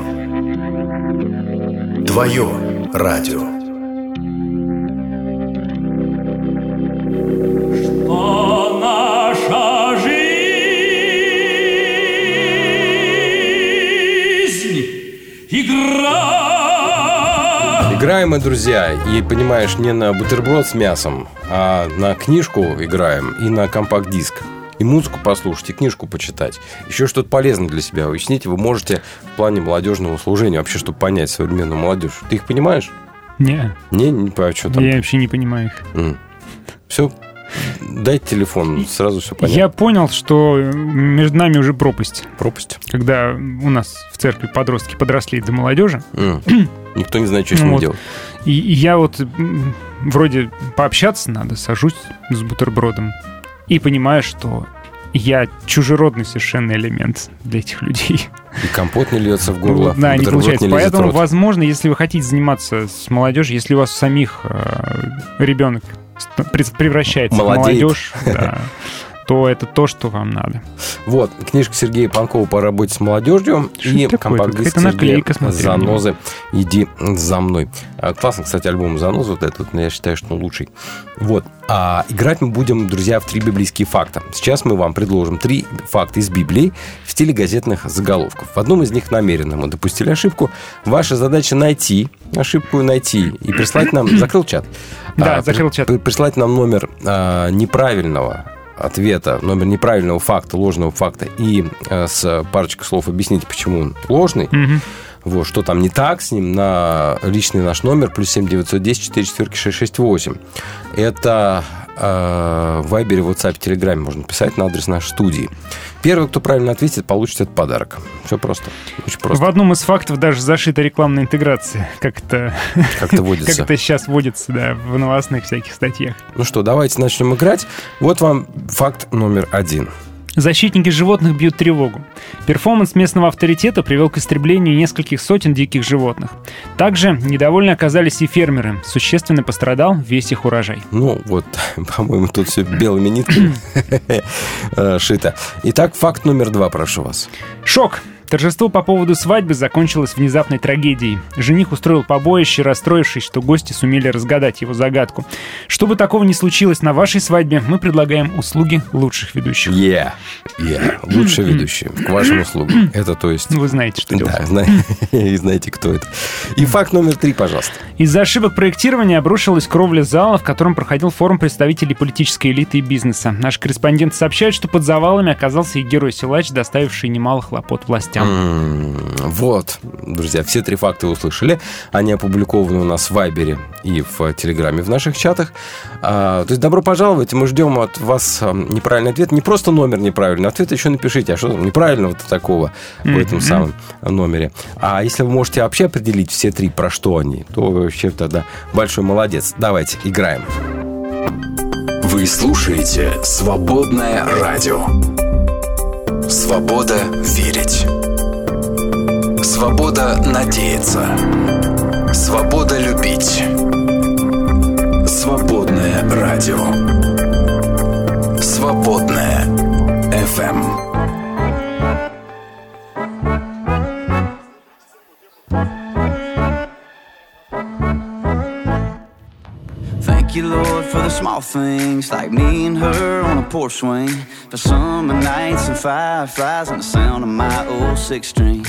Твое радио. Играем мы, друзья, и понимаешь, не на бутерброд с мясом, а на книжку играем и на компакт-диск. И музыку послушать, и книжку почитать. Еще что-то полезное для себя уяснить вы можете в плане молодежного служения, вообще, чтобы понять современную молодежь. Ты их понимаешь? Не, Не, не понимаю, что там. я вообще не понимаю их. Все, дайте телефон, сразу все понятно. Я понял, что между нами уже пропасть. Пропасть? Когда у нас в церкви подростки подросли до молодежи. М. Никто не знает, что с ним вот. делать. И, и я вот вроде пообщаться надо, сажусь с бутербродом и понимаю, что я чужеродный совершенно элемент для этих людей. И компот не льется в горло, Ну, да, не получается. не Поэтому, возможно, если вы хотите заниматься с молодежью, если у вас самих э, ребенок превращается Молодеет. в молодежь, да, то это то, что вам надо. Вот, книжка Сергея Панкова по работе с молодежью Что и компакт-диск наклейка, смотри, «Занозы. Иди за мной». А, Классный, кстати, альбом «Занозы», вот этот, я считаю, что он лучший. Вот. А играть мы будем, друзья, в три библейские факта. Сейчас мы вам предложим три факта из Библии в стиле газетных заголовков. В одном из них намеренно мы допустили ошибку. Ваша задача найти ошибку, найти и прислать нам... Закрыл чат? Да, А, закрыл при- Прислать нам номер а, неправильного ответа, номер неправильного факта, ложного факта и э, с парочкой слов объяснить, почему он ложный. Мгм. Вот, что там не так с ним, на личный наш номер, плюс 7 910 4 четверки 668. Это в Вайбере, WhatsApp, Телеграме можно писать на адрес нашей студии. Первый, кто правильно ответит, получит этот подарок. Все просто. Очень просто. В одном из фактов даже зашита рекламная интеграция. Как это, Как это водится. как это сейчас водится, да, в новостных всяких статьях. Ну что, давайте начнем играть. Вот вам факт номер один. Защитники животных бьют тревогу. Перформанс местного авторитета привел к истреблению нескольких сотен диких животных. Также недовольны оказались и фермеры. Существенно пострадал весь их урожай. Ну, вот, по-моему, тут все белыми нитками шито. Итак, факт номер два, прошу вас. Шок! Торжество по поводу свадьбы закончилось внезапной трагедией. Жених устроил побоище, расстроившись, что гости сумели разгадать его загадку. Чтобы такого не случилось на вашей свадьбе, мы предлагаем услуги лучших ведущих. Yeah. Yeah. Лучший ведущий к вашим услугам. Это то есть... Вы знаете, что делать. Да, зна- и знаете, кто это. И факт номер три, пожалуйста. Из-за ошибок проектирования обрушилась кровля зала, в котором проходил форум представителей политической элиты и бизнеса. Наш корреспондент сообщает, что под завалами оказался и герой-силач, доставивший немало хлопот властям. М, Вот, друзья, все три факта вы услышали. Они опубликованы у нас в Вайбере и в Телеграме в наших чатах. А, то есть добро пожаловать, мы ждем от вас а, неправильный ответ. Не просто номер неправильный ответ, еще напишите, а что там неправильного такого в этом самом номере. А если вы можете вообще определить все три, про что они, то вообще тогда большой молодец. Давайте, играем. Вы слушаете «Свободное радио». Свобода верить. Свобода надеяться. Свобода любить. Свободное радио. Свободное FM. You, Lord, for the small things like me and her on a porch swing. For summer nights and fireflies and the sound of my old six string.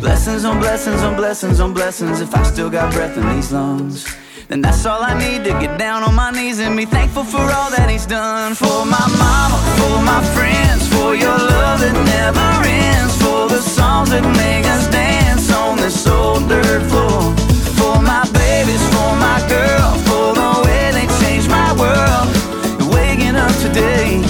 Blessings on blessings on blessings on blessings. If I still got breath in these lungs, then that's all I need to get down on my knees and be thankful for all that He's done. For my mama, for my friends, for your love that never ends. For the songs that make us dance on this old dirt floor. For my babies, for my girl, for the way they changed my world. Waking up today,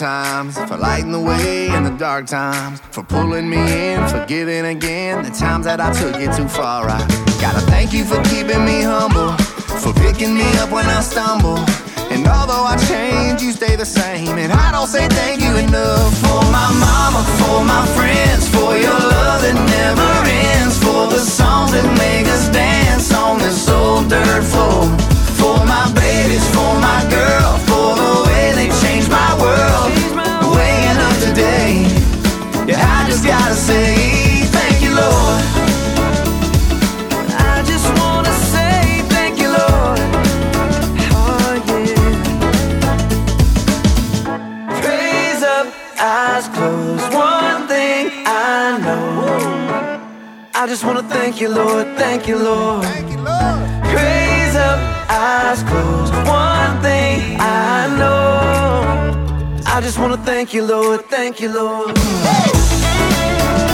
times, for lighting the way in the dark times, for pulling me in, for giving again the times that I took it too far. I gotta thank you for keeping me humble, for picking me up when I stumble. And although I change, you stay the same. And I don't say thank you enough for my mama, for my friends, for your love that never ends, for the songs that make us dance on this old dirt floor, for my babies, for my just wanna thank you, Lord, thank you, Lord. Thank you, Lord. Praise up, eyes closed. One thing I know. I just wanna thank you, Lord, thank you, Lord. Hey!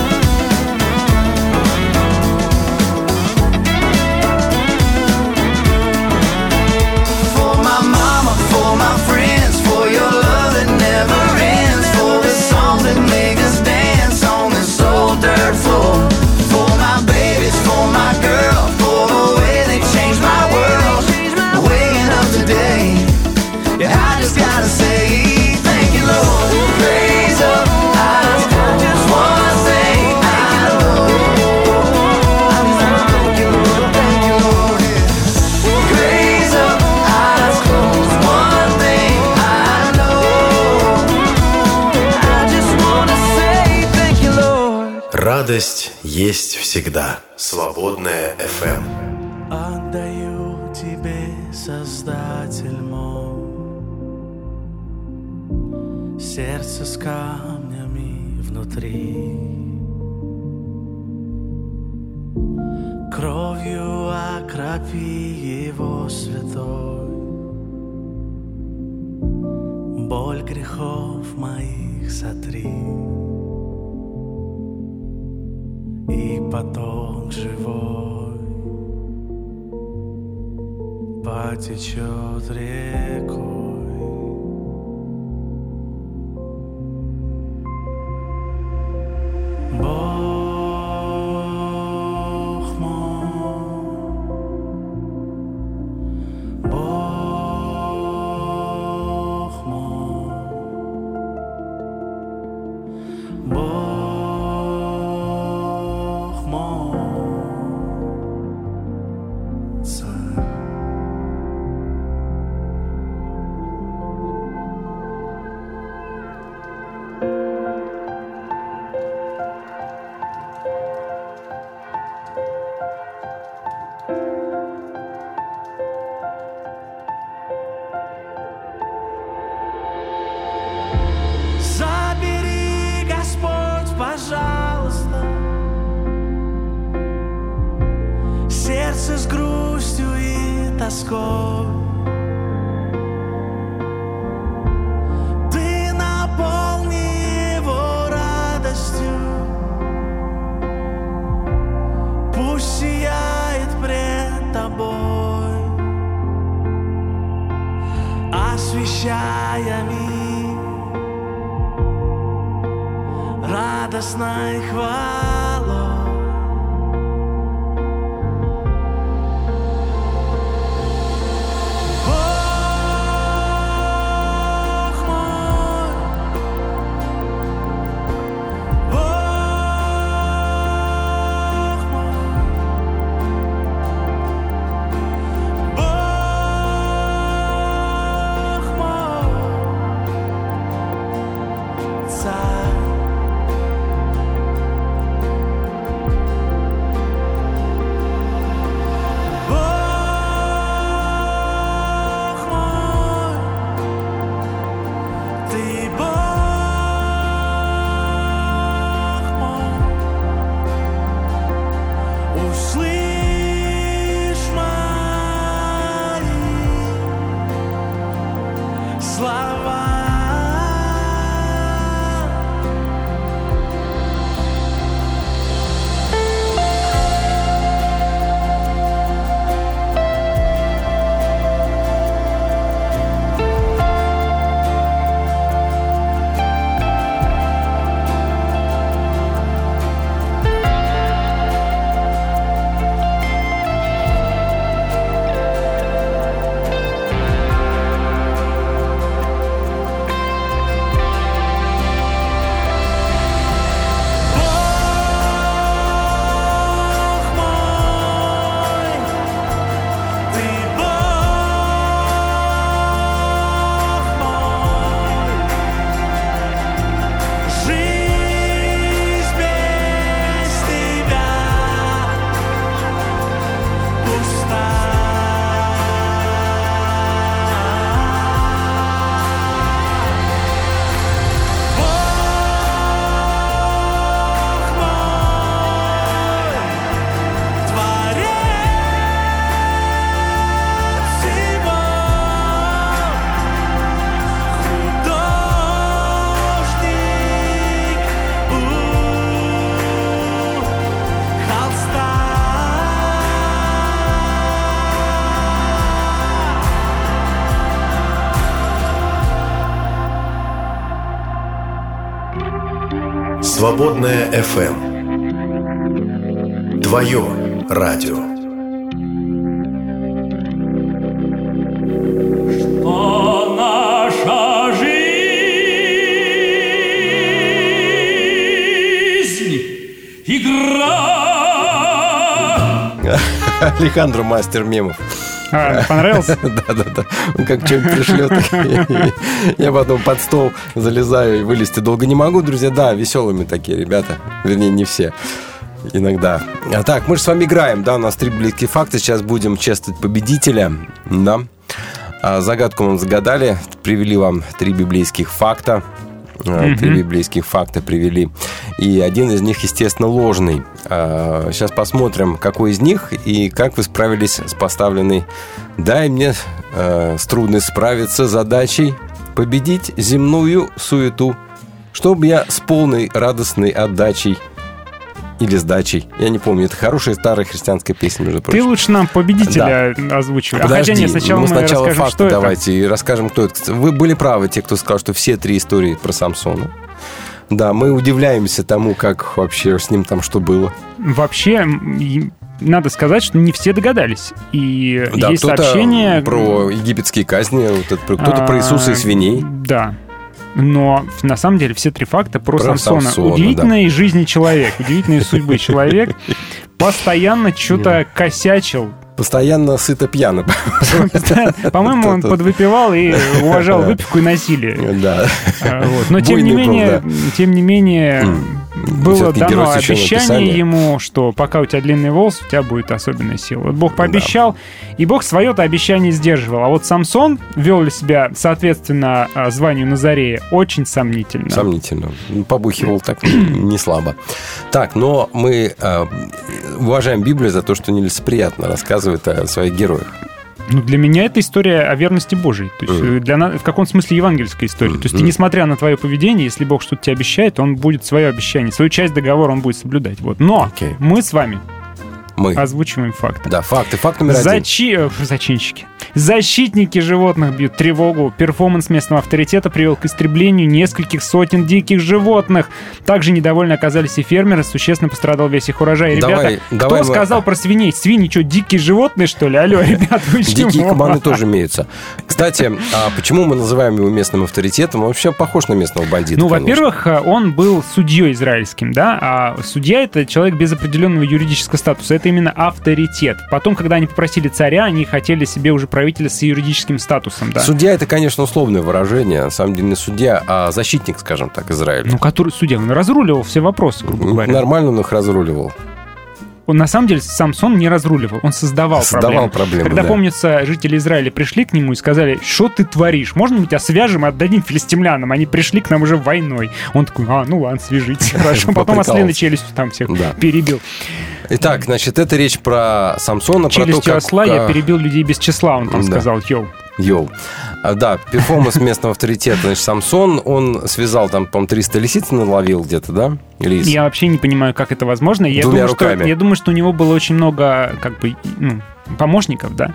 радость есть всегда. Свободная FM. Отдаю тебе, Создатель мой, Сердце с камнями внутри. Кровью окропи его святой, Боль грехов моих сотри и поток живой потечет рекой. Бог Свободная FM. Твое радио. Что наша жизнь игра. Алехандро мастер мемов. А, понравился? Да-да-да. Он как что-нибудь пришлет. Я потом под стол залезаю и вылезти долго не могу, друзья. Да, веселыми такие ребята. Вернее, не все. Иногда. А так, мы же с вами играем, да, у нас три близкие факта. Сейчас будем чествовать победителя. Да. А загадку вам загадали, привели вам три библейских факта. А, Три библейских факта привели. И один из них, естественно, ложный. А, Сейчас посмотрим, какой из них и как вы справились с поставленной «Дай мне э, с трудной справиться задачей победить земную суету, чтобы я с полной радостной отдачей или сдачей. Я не помню, это хорошая старая христианская песня, между Ты прочим. лучше нам победителя озвучивай. А Подожди, хотя нет, сначала ну, мы сначала расскажем, факты что это. давайте и расскажем, кто это. Вы были правы, те, кто сказал, что все три истории про Самсона. Да, мы удивляемся тому, как вообще с ним там что было. Вообще, надо сказать, что не все догадались. И Да, есть сообщение... про египетские казни, вот кто-то про а, Иисуса и свиней. Да. Но на самом деле все три факта про, Про Самсона. Самсона, Удивительной жизни человек, удивительной судьбы человек. Постоянно что-то косячил. Постоянно сыто пьяно. По-моему, он подвыпивал и уважал выпивку и насилие. Да. А. Но тем не менее, тем не менее, было дано обещание ему, что пока у тебя длинный волос, у тебя будет особенная сила. Вот Бог пообещал, и Бог свое-то обещание сдерживал. А вот Самсон вел себя, соответственно, а, званию Назарея очень сомнительно. Сомнительно. Ну, Побухивал так не слабо. Так, но мы э, уважаем Библию за то, что нелицеприятно рассказывает о своих героях. Ну, для меня это история о верности Божией. То есть э, для нас, в каком смысле евангельская история. То есть ты, несмотря на твое поведение, если Бог что-то тебе обещает, он будет свое обещание, свою часть договора он будет соблюдать. Вот. Но мы с вами Мы. озвучиваем факты. Да, факты. Факт номер один. Зачи- э, Зачинщики. Защитники животных бьют тревогу. Перформанс местного авторитета привел к истреблению нескольких сотен диких животных. Также недовольны оказались и фермеры. Существенно пострадал весь их урожай. Ребята, Давай- кто давай мы- сказал про свиней? Свиньи что, дикие животные, что ли? Алло, ребят, вы чего? Дикие кабаны тоже имеются. Кстати, а почему мы называем его местным авторитетом? Он вообще похож на местного бандита. Ну, во-первых, э, он был судьей израильским, да, а судья это человек без определенного юридического статуса, это именно авторитет. Потом, когда они попросили царя, они хотели себе уже правителя с юридическим статусом, да. Судья это, конечно, условное выражение. На самом деле не судья, а защитник, скажем так, Израиля. Ну, который судья, он разруливал все вопросы, грубо говоря. Нормально он их разруливал. Он, на самом деле, Самсон не разруливал, он создавал, Создавал проблемы, Когда, да. помнится, жители Израиля пришли к нему и сказали, что ты творишь? Можно мы тебя свяжем и отдадим филистимлянам? Они пришли к нам уже войной. Он такой, а, ну ладно, свяжитесь, хорошо. Потом ослиной челюстью там всех Да. перебил. Итак, значит, это речь про Самсона, про то, Челюстью как... осла я а, перебил людей без числа, он там Да. сказал, йоу. Йоу. А, Да, перформанс местного авторитета. Значит, Самсон, он связал там, по-моему, 300 лисиц наловил где-то, да? Лис. Я вообще не понимаю, как это возможно. Я Двумя думаю, что, руками. я думаю, что у него было очень много как бы ну, помощников, да,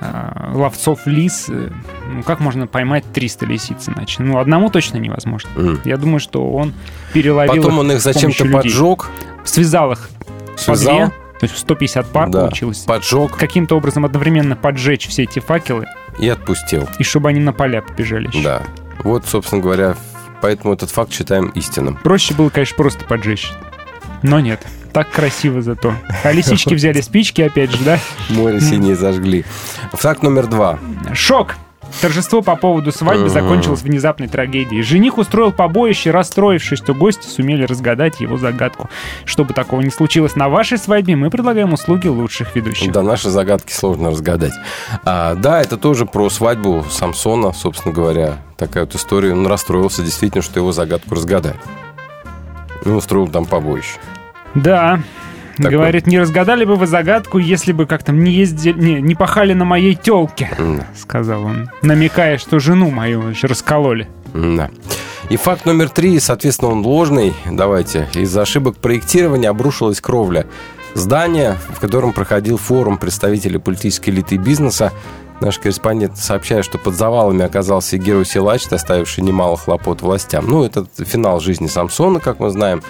а, ловцов лис. Ну, как можно поймать 300 лисиц иначе? Ну, одному точно невозможно. М. Я думаю, что он переловил Потом он их зачем-то поджег. Связал их Связал. по две, то есть 150 пар Да. получилось. Поджег Каким-то образом одновременно поджечь все эти факелы, и отпустил. и чтобы они на поля побежали еще. Да. Вот, собственно говоря, поэтому этот факт считаем истинным. Проще было, конечно, просто поджечь. Но нет. Так красиво зато. А лисички взяли спички, опять же, да? Море синее зажгли. Факт номер два. Шок! Торжество по поводу свадьбы закончилось внезапной трагедией. Жених устроил побоище, расстроившись, что гости сумели разгадать его загадку. Чтобы такого не случилось на вашей свадьбе, мы предлагаем услуги лучших ведущих. Да, наши загадки сложно разгадать. А, да, это тоже про свадьбу Самсона, собственно говоря. Такая вот история. Он расстроился действительно, что его загадку разгадали. И устроил там побоище. Да. Такой. Говорит, не разгадали бы вы загадку, если бы как там не ездили, не, не пахали на моей телке, сказал он, намекая, что жену мою ещё раскололи. Да. И факт номер три, соответственно, он ложный. Давайте. Из-за ошибок проектирования обрушилась кровля здания, в котором проходил форум представителей политической элиты и бизнеса. Наш корреспондент сообщает, что под завалами оказался и герой-силач, доставивший немало хлопот властям. Ну, это финал жизни Самсона, как мы знаем.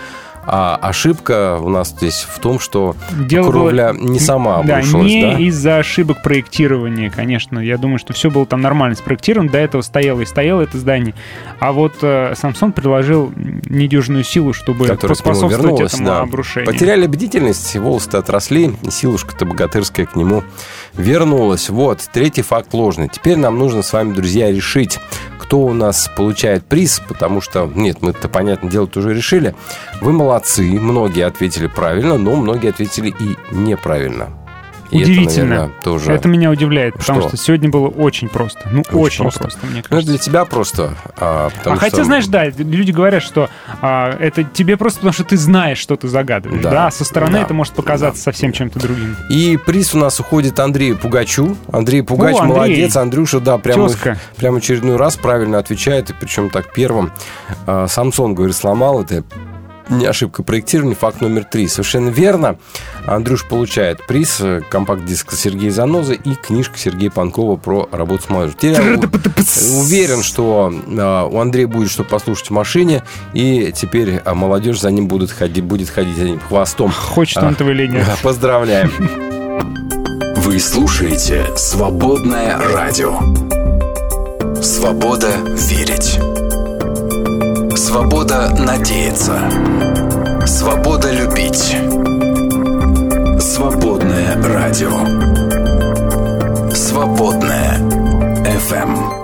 А ошибка у нас здесь в том, что Дело кровля было- не сама да, обрушилась, не да? из-за ошибок проектирования, конечно. Я думаю, что все было там нормально спроектировано. До этого стояло и стояло это здание. А вот э, Самсон приложил недюжную силу, чтобы которая поспособствовать вернулась, этому да. обрушению. Потеряли бдительность, волосы отросли, силушка-то богатырская к нему вернулась. Вот, третий факт ложный. Теперь нам нужно с вами, друзья, решить, кто у нас получает приз, потому что, нет, мы-то, понятное дело, уже решили. Вы молодцы, многие ответили правильно, но многие ответили и неправильно. И это, Удивительно. наверное, тоже... Это меня удивляет, потому Что? что сегодня было очень просто. Ну, очень, просто. просто. мне Ну, кажется. это для тебя просто. а, а хотя, что- знаешь, да, люди говорят, что а, это тебе просто потому, что ты знаешь, что ты загадываешь. Да. Да, со стороны Да. это может показаться совсем чем-то другим. И приз у нас уходит Андрею Пугачу. Андрей Пугач О, Андрей. молодец. Андрюша, да, прямо, Тезка. прямо очередной раз правильно отвечает. И причем так первым. А, Самсон, говорит, сломал. Это ошибка проектирования. Факт номер три. Совершенно верно. Андрюш получает приз. э, Компакт-диск Сергея Заноза и книжка Сергея Панкова про работу с молодежью. Уверен, что а, у Андрея будет что послушать в машине. И теперь а, молодежь за ним будет ходить, будет ходить за ним хвостом. Хочет он А, этого или нет. Поздравляем. Вы слушаете «Свободное радио». Свобода верить. Свобода надеяться. Свобода любить. Свободное радио. Свободное FM.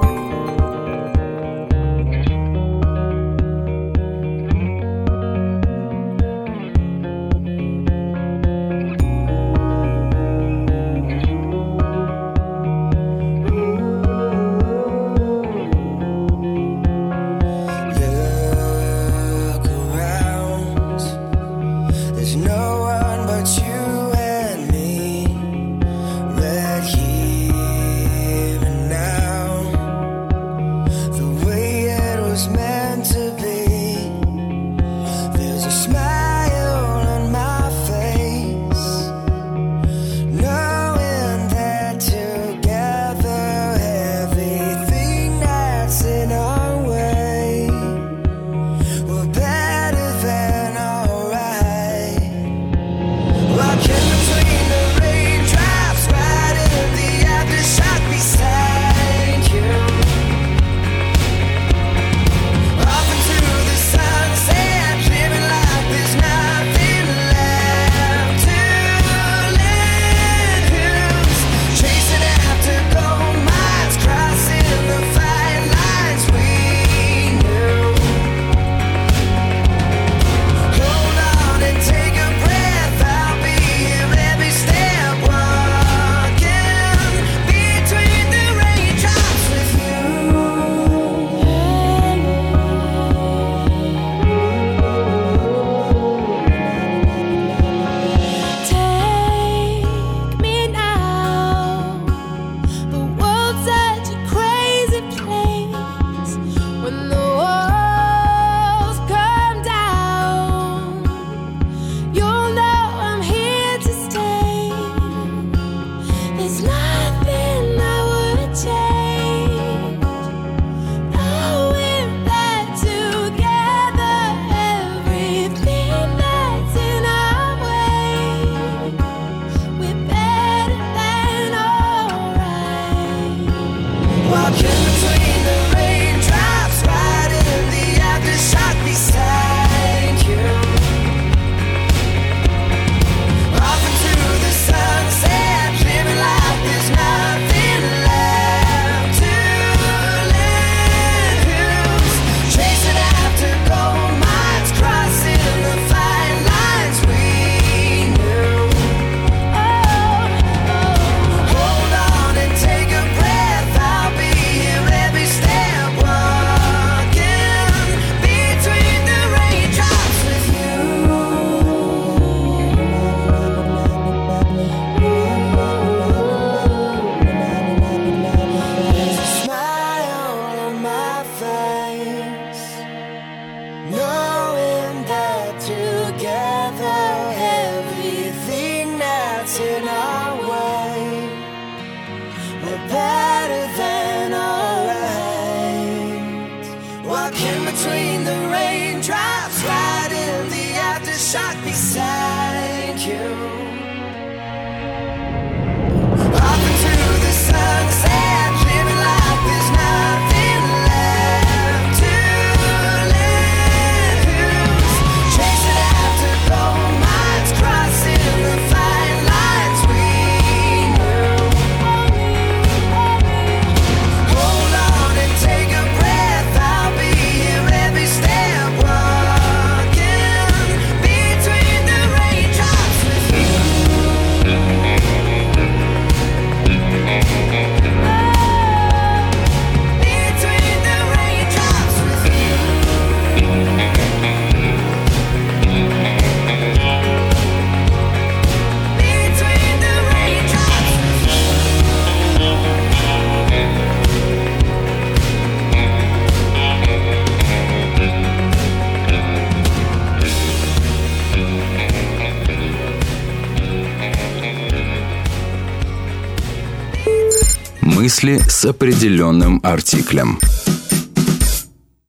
Мысли с определенным артиклем.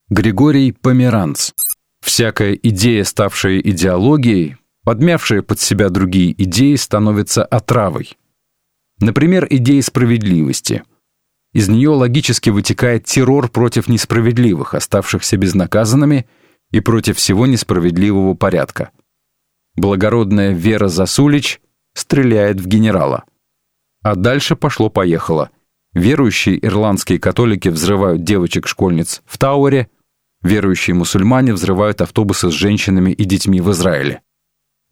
Григорий Померанц. Всякая идея, ставшая идеологией, подмявшая под себя другие идеи, становится отравой. Например, идея справедливости. Из нее логически вытекает террор против несправедливых, оставшихся безнаказанными, и против всего несправедливого порядка. Благородная Вера Засулич стреляет в генерала. А дальше пошло-поехало. Верующие ирландские католики взрывают девочек-школьниц в Тауэре, верующие мусульмане взрывают автобусы с женщинами и детьми в Израиле.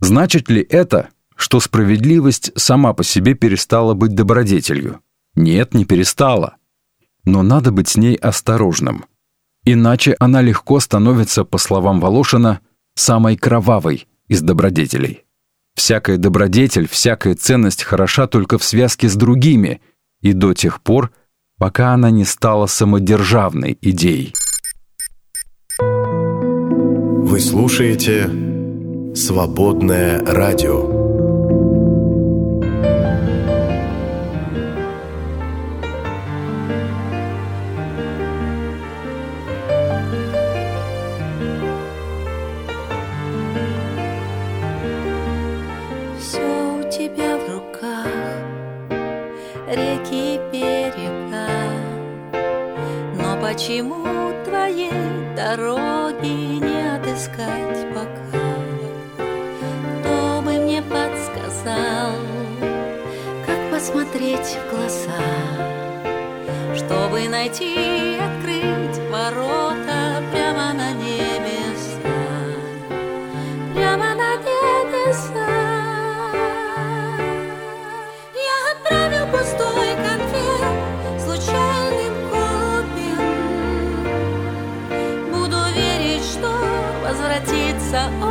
Значит ли это, что справедливость сама по себе перестала быть добродетелью? Нет, не перестала. Но надо быть с ней осторожным. Иначе она легко становится, по словам Волошина, самой кровавой из добродетелей. Всякая добродетель, всякая ценность хороша только в связке с другими и до тех пор, пока она не стала самодержавной идеей. Вы слушаете «Свободное радио». Почему твоей дороги не отыскать пока? Кто бы мне подсказал, как посмотреть в глаза, чтобы найти открыть ворота прямо на небеса, возвратится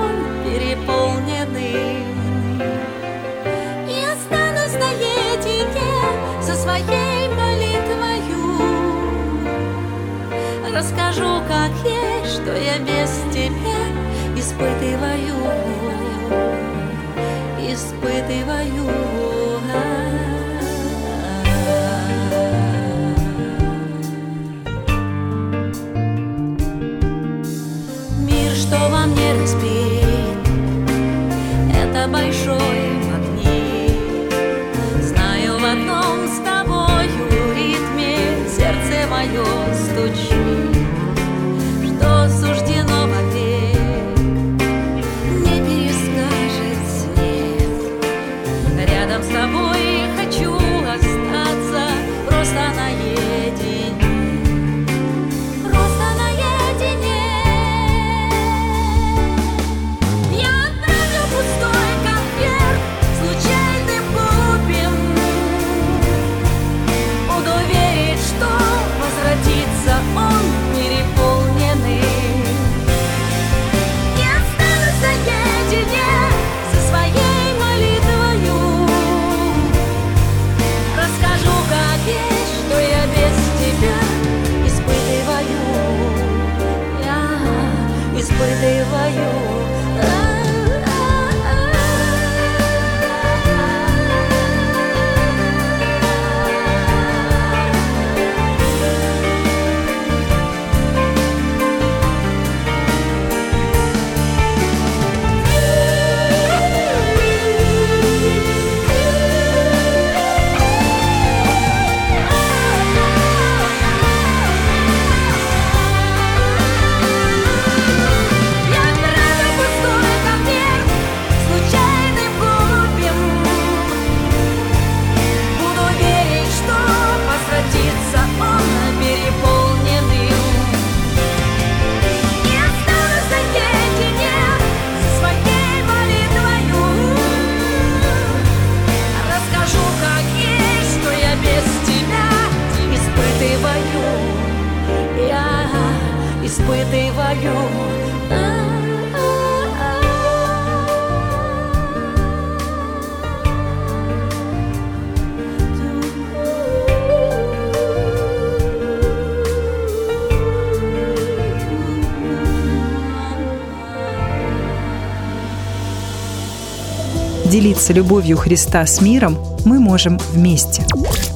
делиться любовью Христа с миром мы можем вместе.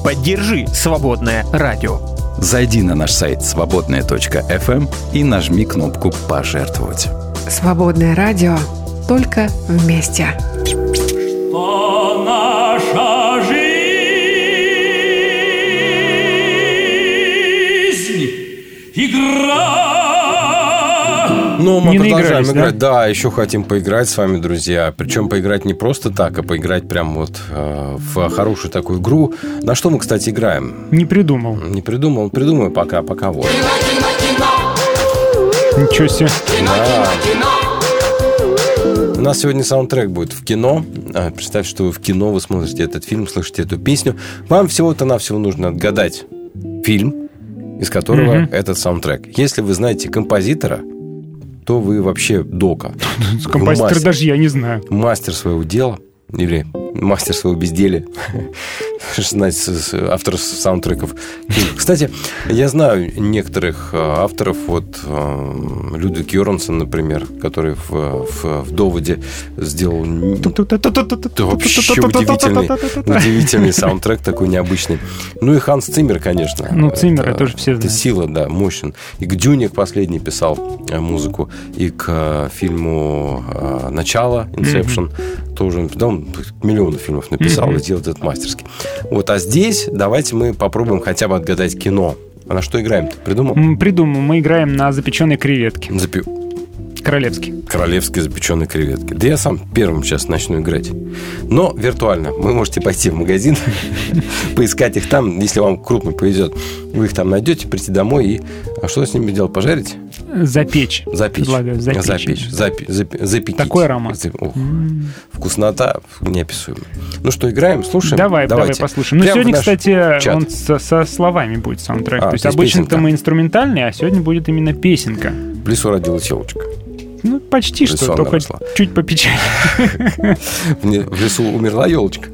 Поддержи «Свободное радио». Зайди на наш сайт свободная.фм и нажми кнопку «Пожертвовать». Свободное радио. Только вместе. Что наша жизнь игра. Ну, мы Не продолжаем играть. Да? еще хотим поиграть с вами, друзья. Причем поиграть не просто так, а поиграть прям вот э, в хорошую такую игру. На что мы, кстати, играем? Не придумал. Не придумал. Придумаю пока, пока вот. Ничего себе. Да. У нас сегодня саундтрек будет в кино. А, Представь, что вы в кино, вы смотрите этот фильм, слышите эту песню. Вам всего-то навсего нужно отгадать фильм, из которого Мгм. этот саундтрек. Если вы знаете композитора, то вы вообще дока. Композитор мастер. даже я не знаю. Мастер своего дела или мастер своего безделия. С- автор саундтреков. Кстати, я знаю некоторых э, авторов, вот э, Людвиг Йорансон, например, который в, в, в «Доводе» сделал это вообще удивительный, удивительный саундтрек, такой необычный. Ну и Ханс Циммер, конечно. Ну, Циммера тоже все Это знают. сила, да, мощен. И к Дюне к последний писал э, музыку, и к фильму «Начало», «Инсепшн», тоже, да, он миллионы фильмов написал Мгм. и делает это мастерски. Вот, а здесь давайте мы попробуем хотя бы отгадать кино. А на что играем-то? Придумал? М, Придумал. Мы играем на запеченной креветке. Запи- Королевский. Королевские запеченные креветки. Да я сам первым сейчас начну играть. Но виртуально. Вы можете пойти в магазин, поискать их там, если вам крупно повезет. Вы их там найдете, прийти домой и... А что с ними делать? Пожарить? Запечь. Запечь. Предлагаю запечь. Запечь. Запи- запи- запекить. Такой аромат. Зап- ох, Вкуснота неописуемая. Ну что, играем, слушаем? Давай, Давайте. давай послушаем. Ну, Прямо сегодня, кстати, чат. он со, со словами будет саундтрек. А, то есть то есть обычно-то мы инструментальный, а сегодня будет именно песенка. В лесу родилась елочка. Ну, почти что, только росла. чуть попечать. В в лесу умерла елочка.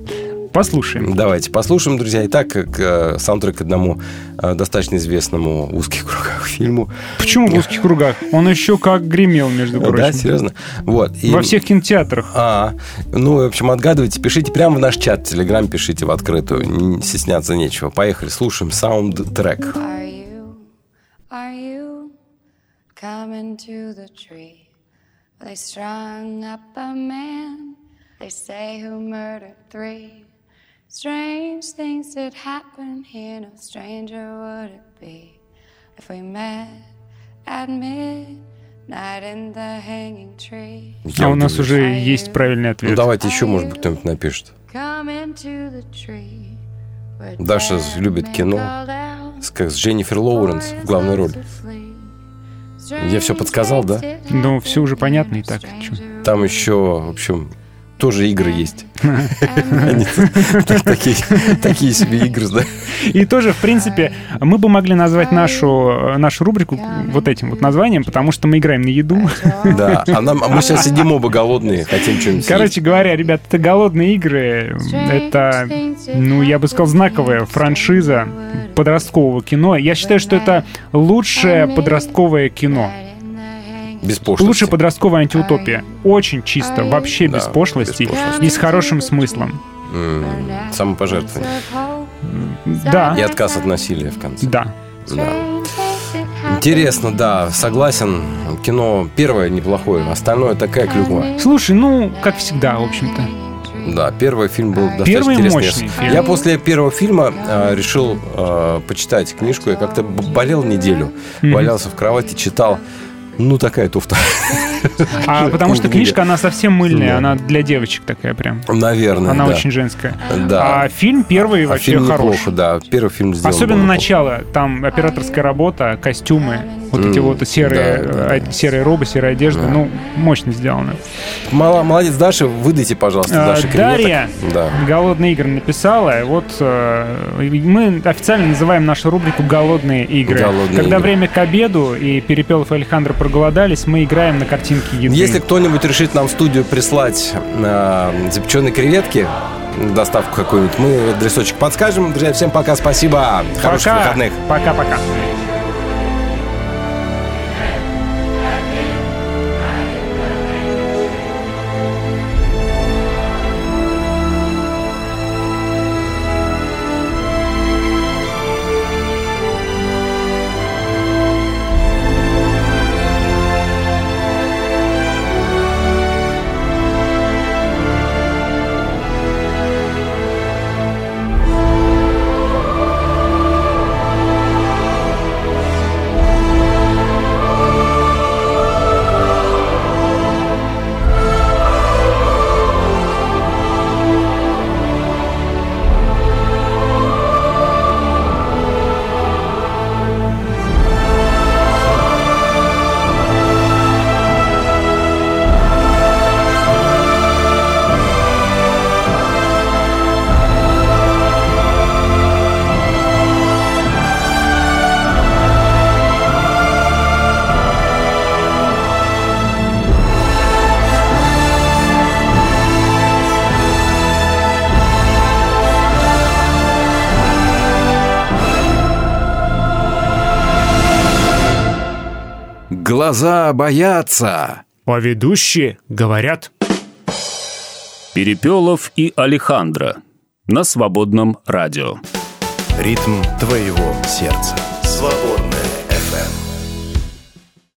Послушаем. Давайте послушаем, друзья. Итак, как э, саундтрек к одному э, достаточно известному в узких кругах фильму. Почему в узких кругах? Он еще как гремел, между прочим. Да, серьезно? Вот. и- Во всех кинотеатрах. А, ну, в общем, отгадывайте, пишите прямо в наш чат, телеграм пишите в открытую, не стесняться нечего. Поехали, слушаем саундтрек. Are you, are you coming to the tree? They strung up a man, they say who murdered three. Strange things did happen here, no stranger would it be if we met at midnight in the hanging tree. А у нас уже есть правильный Ну, ответ. давайте еще, может быть, кто-нибудь напишет. Даша любит кино с, как с Дженнифер Лоуренс в главной роли. Я все подсказал, да? Ну, все уже понятно и так. Там еще, в общем, тоже игры есть. Они Такие себе игры, да? И тоже, в принципе, мы бы могли назвать нашу, нашу рубрику вот этим вот названием, потому что мы играем на еду. Да, а нам- а мы сейчас сидим оба голодные, хотим что-нибудь съесть. Короче говоря, ребят, это голодные игры. Это, ну, я бы сказал, знаковая франшиза подросткового кино. Я считаю, что это лучшее подростковое кино. Без пошлости. Лучшая подростковая антиутопия. Очень чисто, вообще без Да, пошлости без пошлости. и с хорошим смыслом. М, Самопожертвование. Да. И отказ от насилия в конце. Да. Да. Интересно, да, согласен. Кино первое неплохое, остальное такая клюква. Слушай, ну, как всегда, в общем-то. Да, первый фильм был достаточно Первый интересный. мощный Я- фильм. Я после первого фильма э, решил э, почитать книжку. Я как-то болел неделю, Мгм. валялся в кровати, читал. Ну, такая туфта. А потому что книжка, она совсем мыльная, она для девочек такая прям. Наверное, Она очень женская. Да. А фильм первый А вообще фильм хорош. неплохо, да. Первый фильм сделан Особенно начало. Там операторская работа, костюмы, вот эти вот серые, да, да, э, серые робы, серая одежда. Да. Ну, мощно сделано. Мало- Молодец, Даша, выдайте, пожалуйста, А, Даша. Дарья Да. «Голодные игры» написала. Вот э, мы официально называем нашу рубрику «Голодные игры». «Голодные Когда игры». время к обеду и Перепелов и Александр проголодались, мы играем на картинке еды. Если кто-нибудь решит нам в студию прислать э, запеченные креветки, доставку какую-нибудь, мы адресочек подскажем. Друзья, всем пока, спасибо. Хороших Пока. выходных. Пока-пока. Глаза боятся. А ведущие говорят. Перепелов и Алехандро на свободном радио. Ритм твоего сердца. Свободное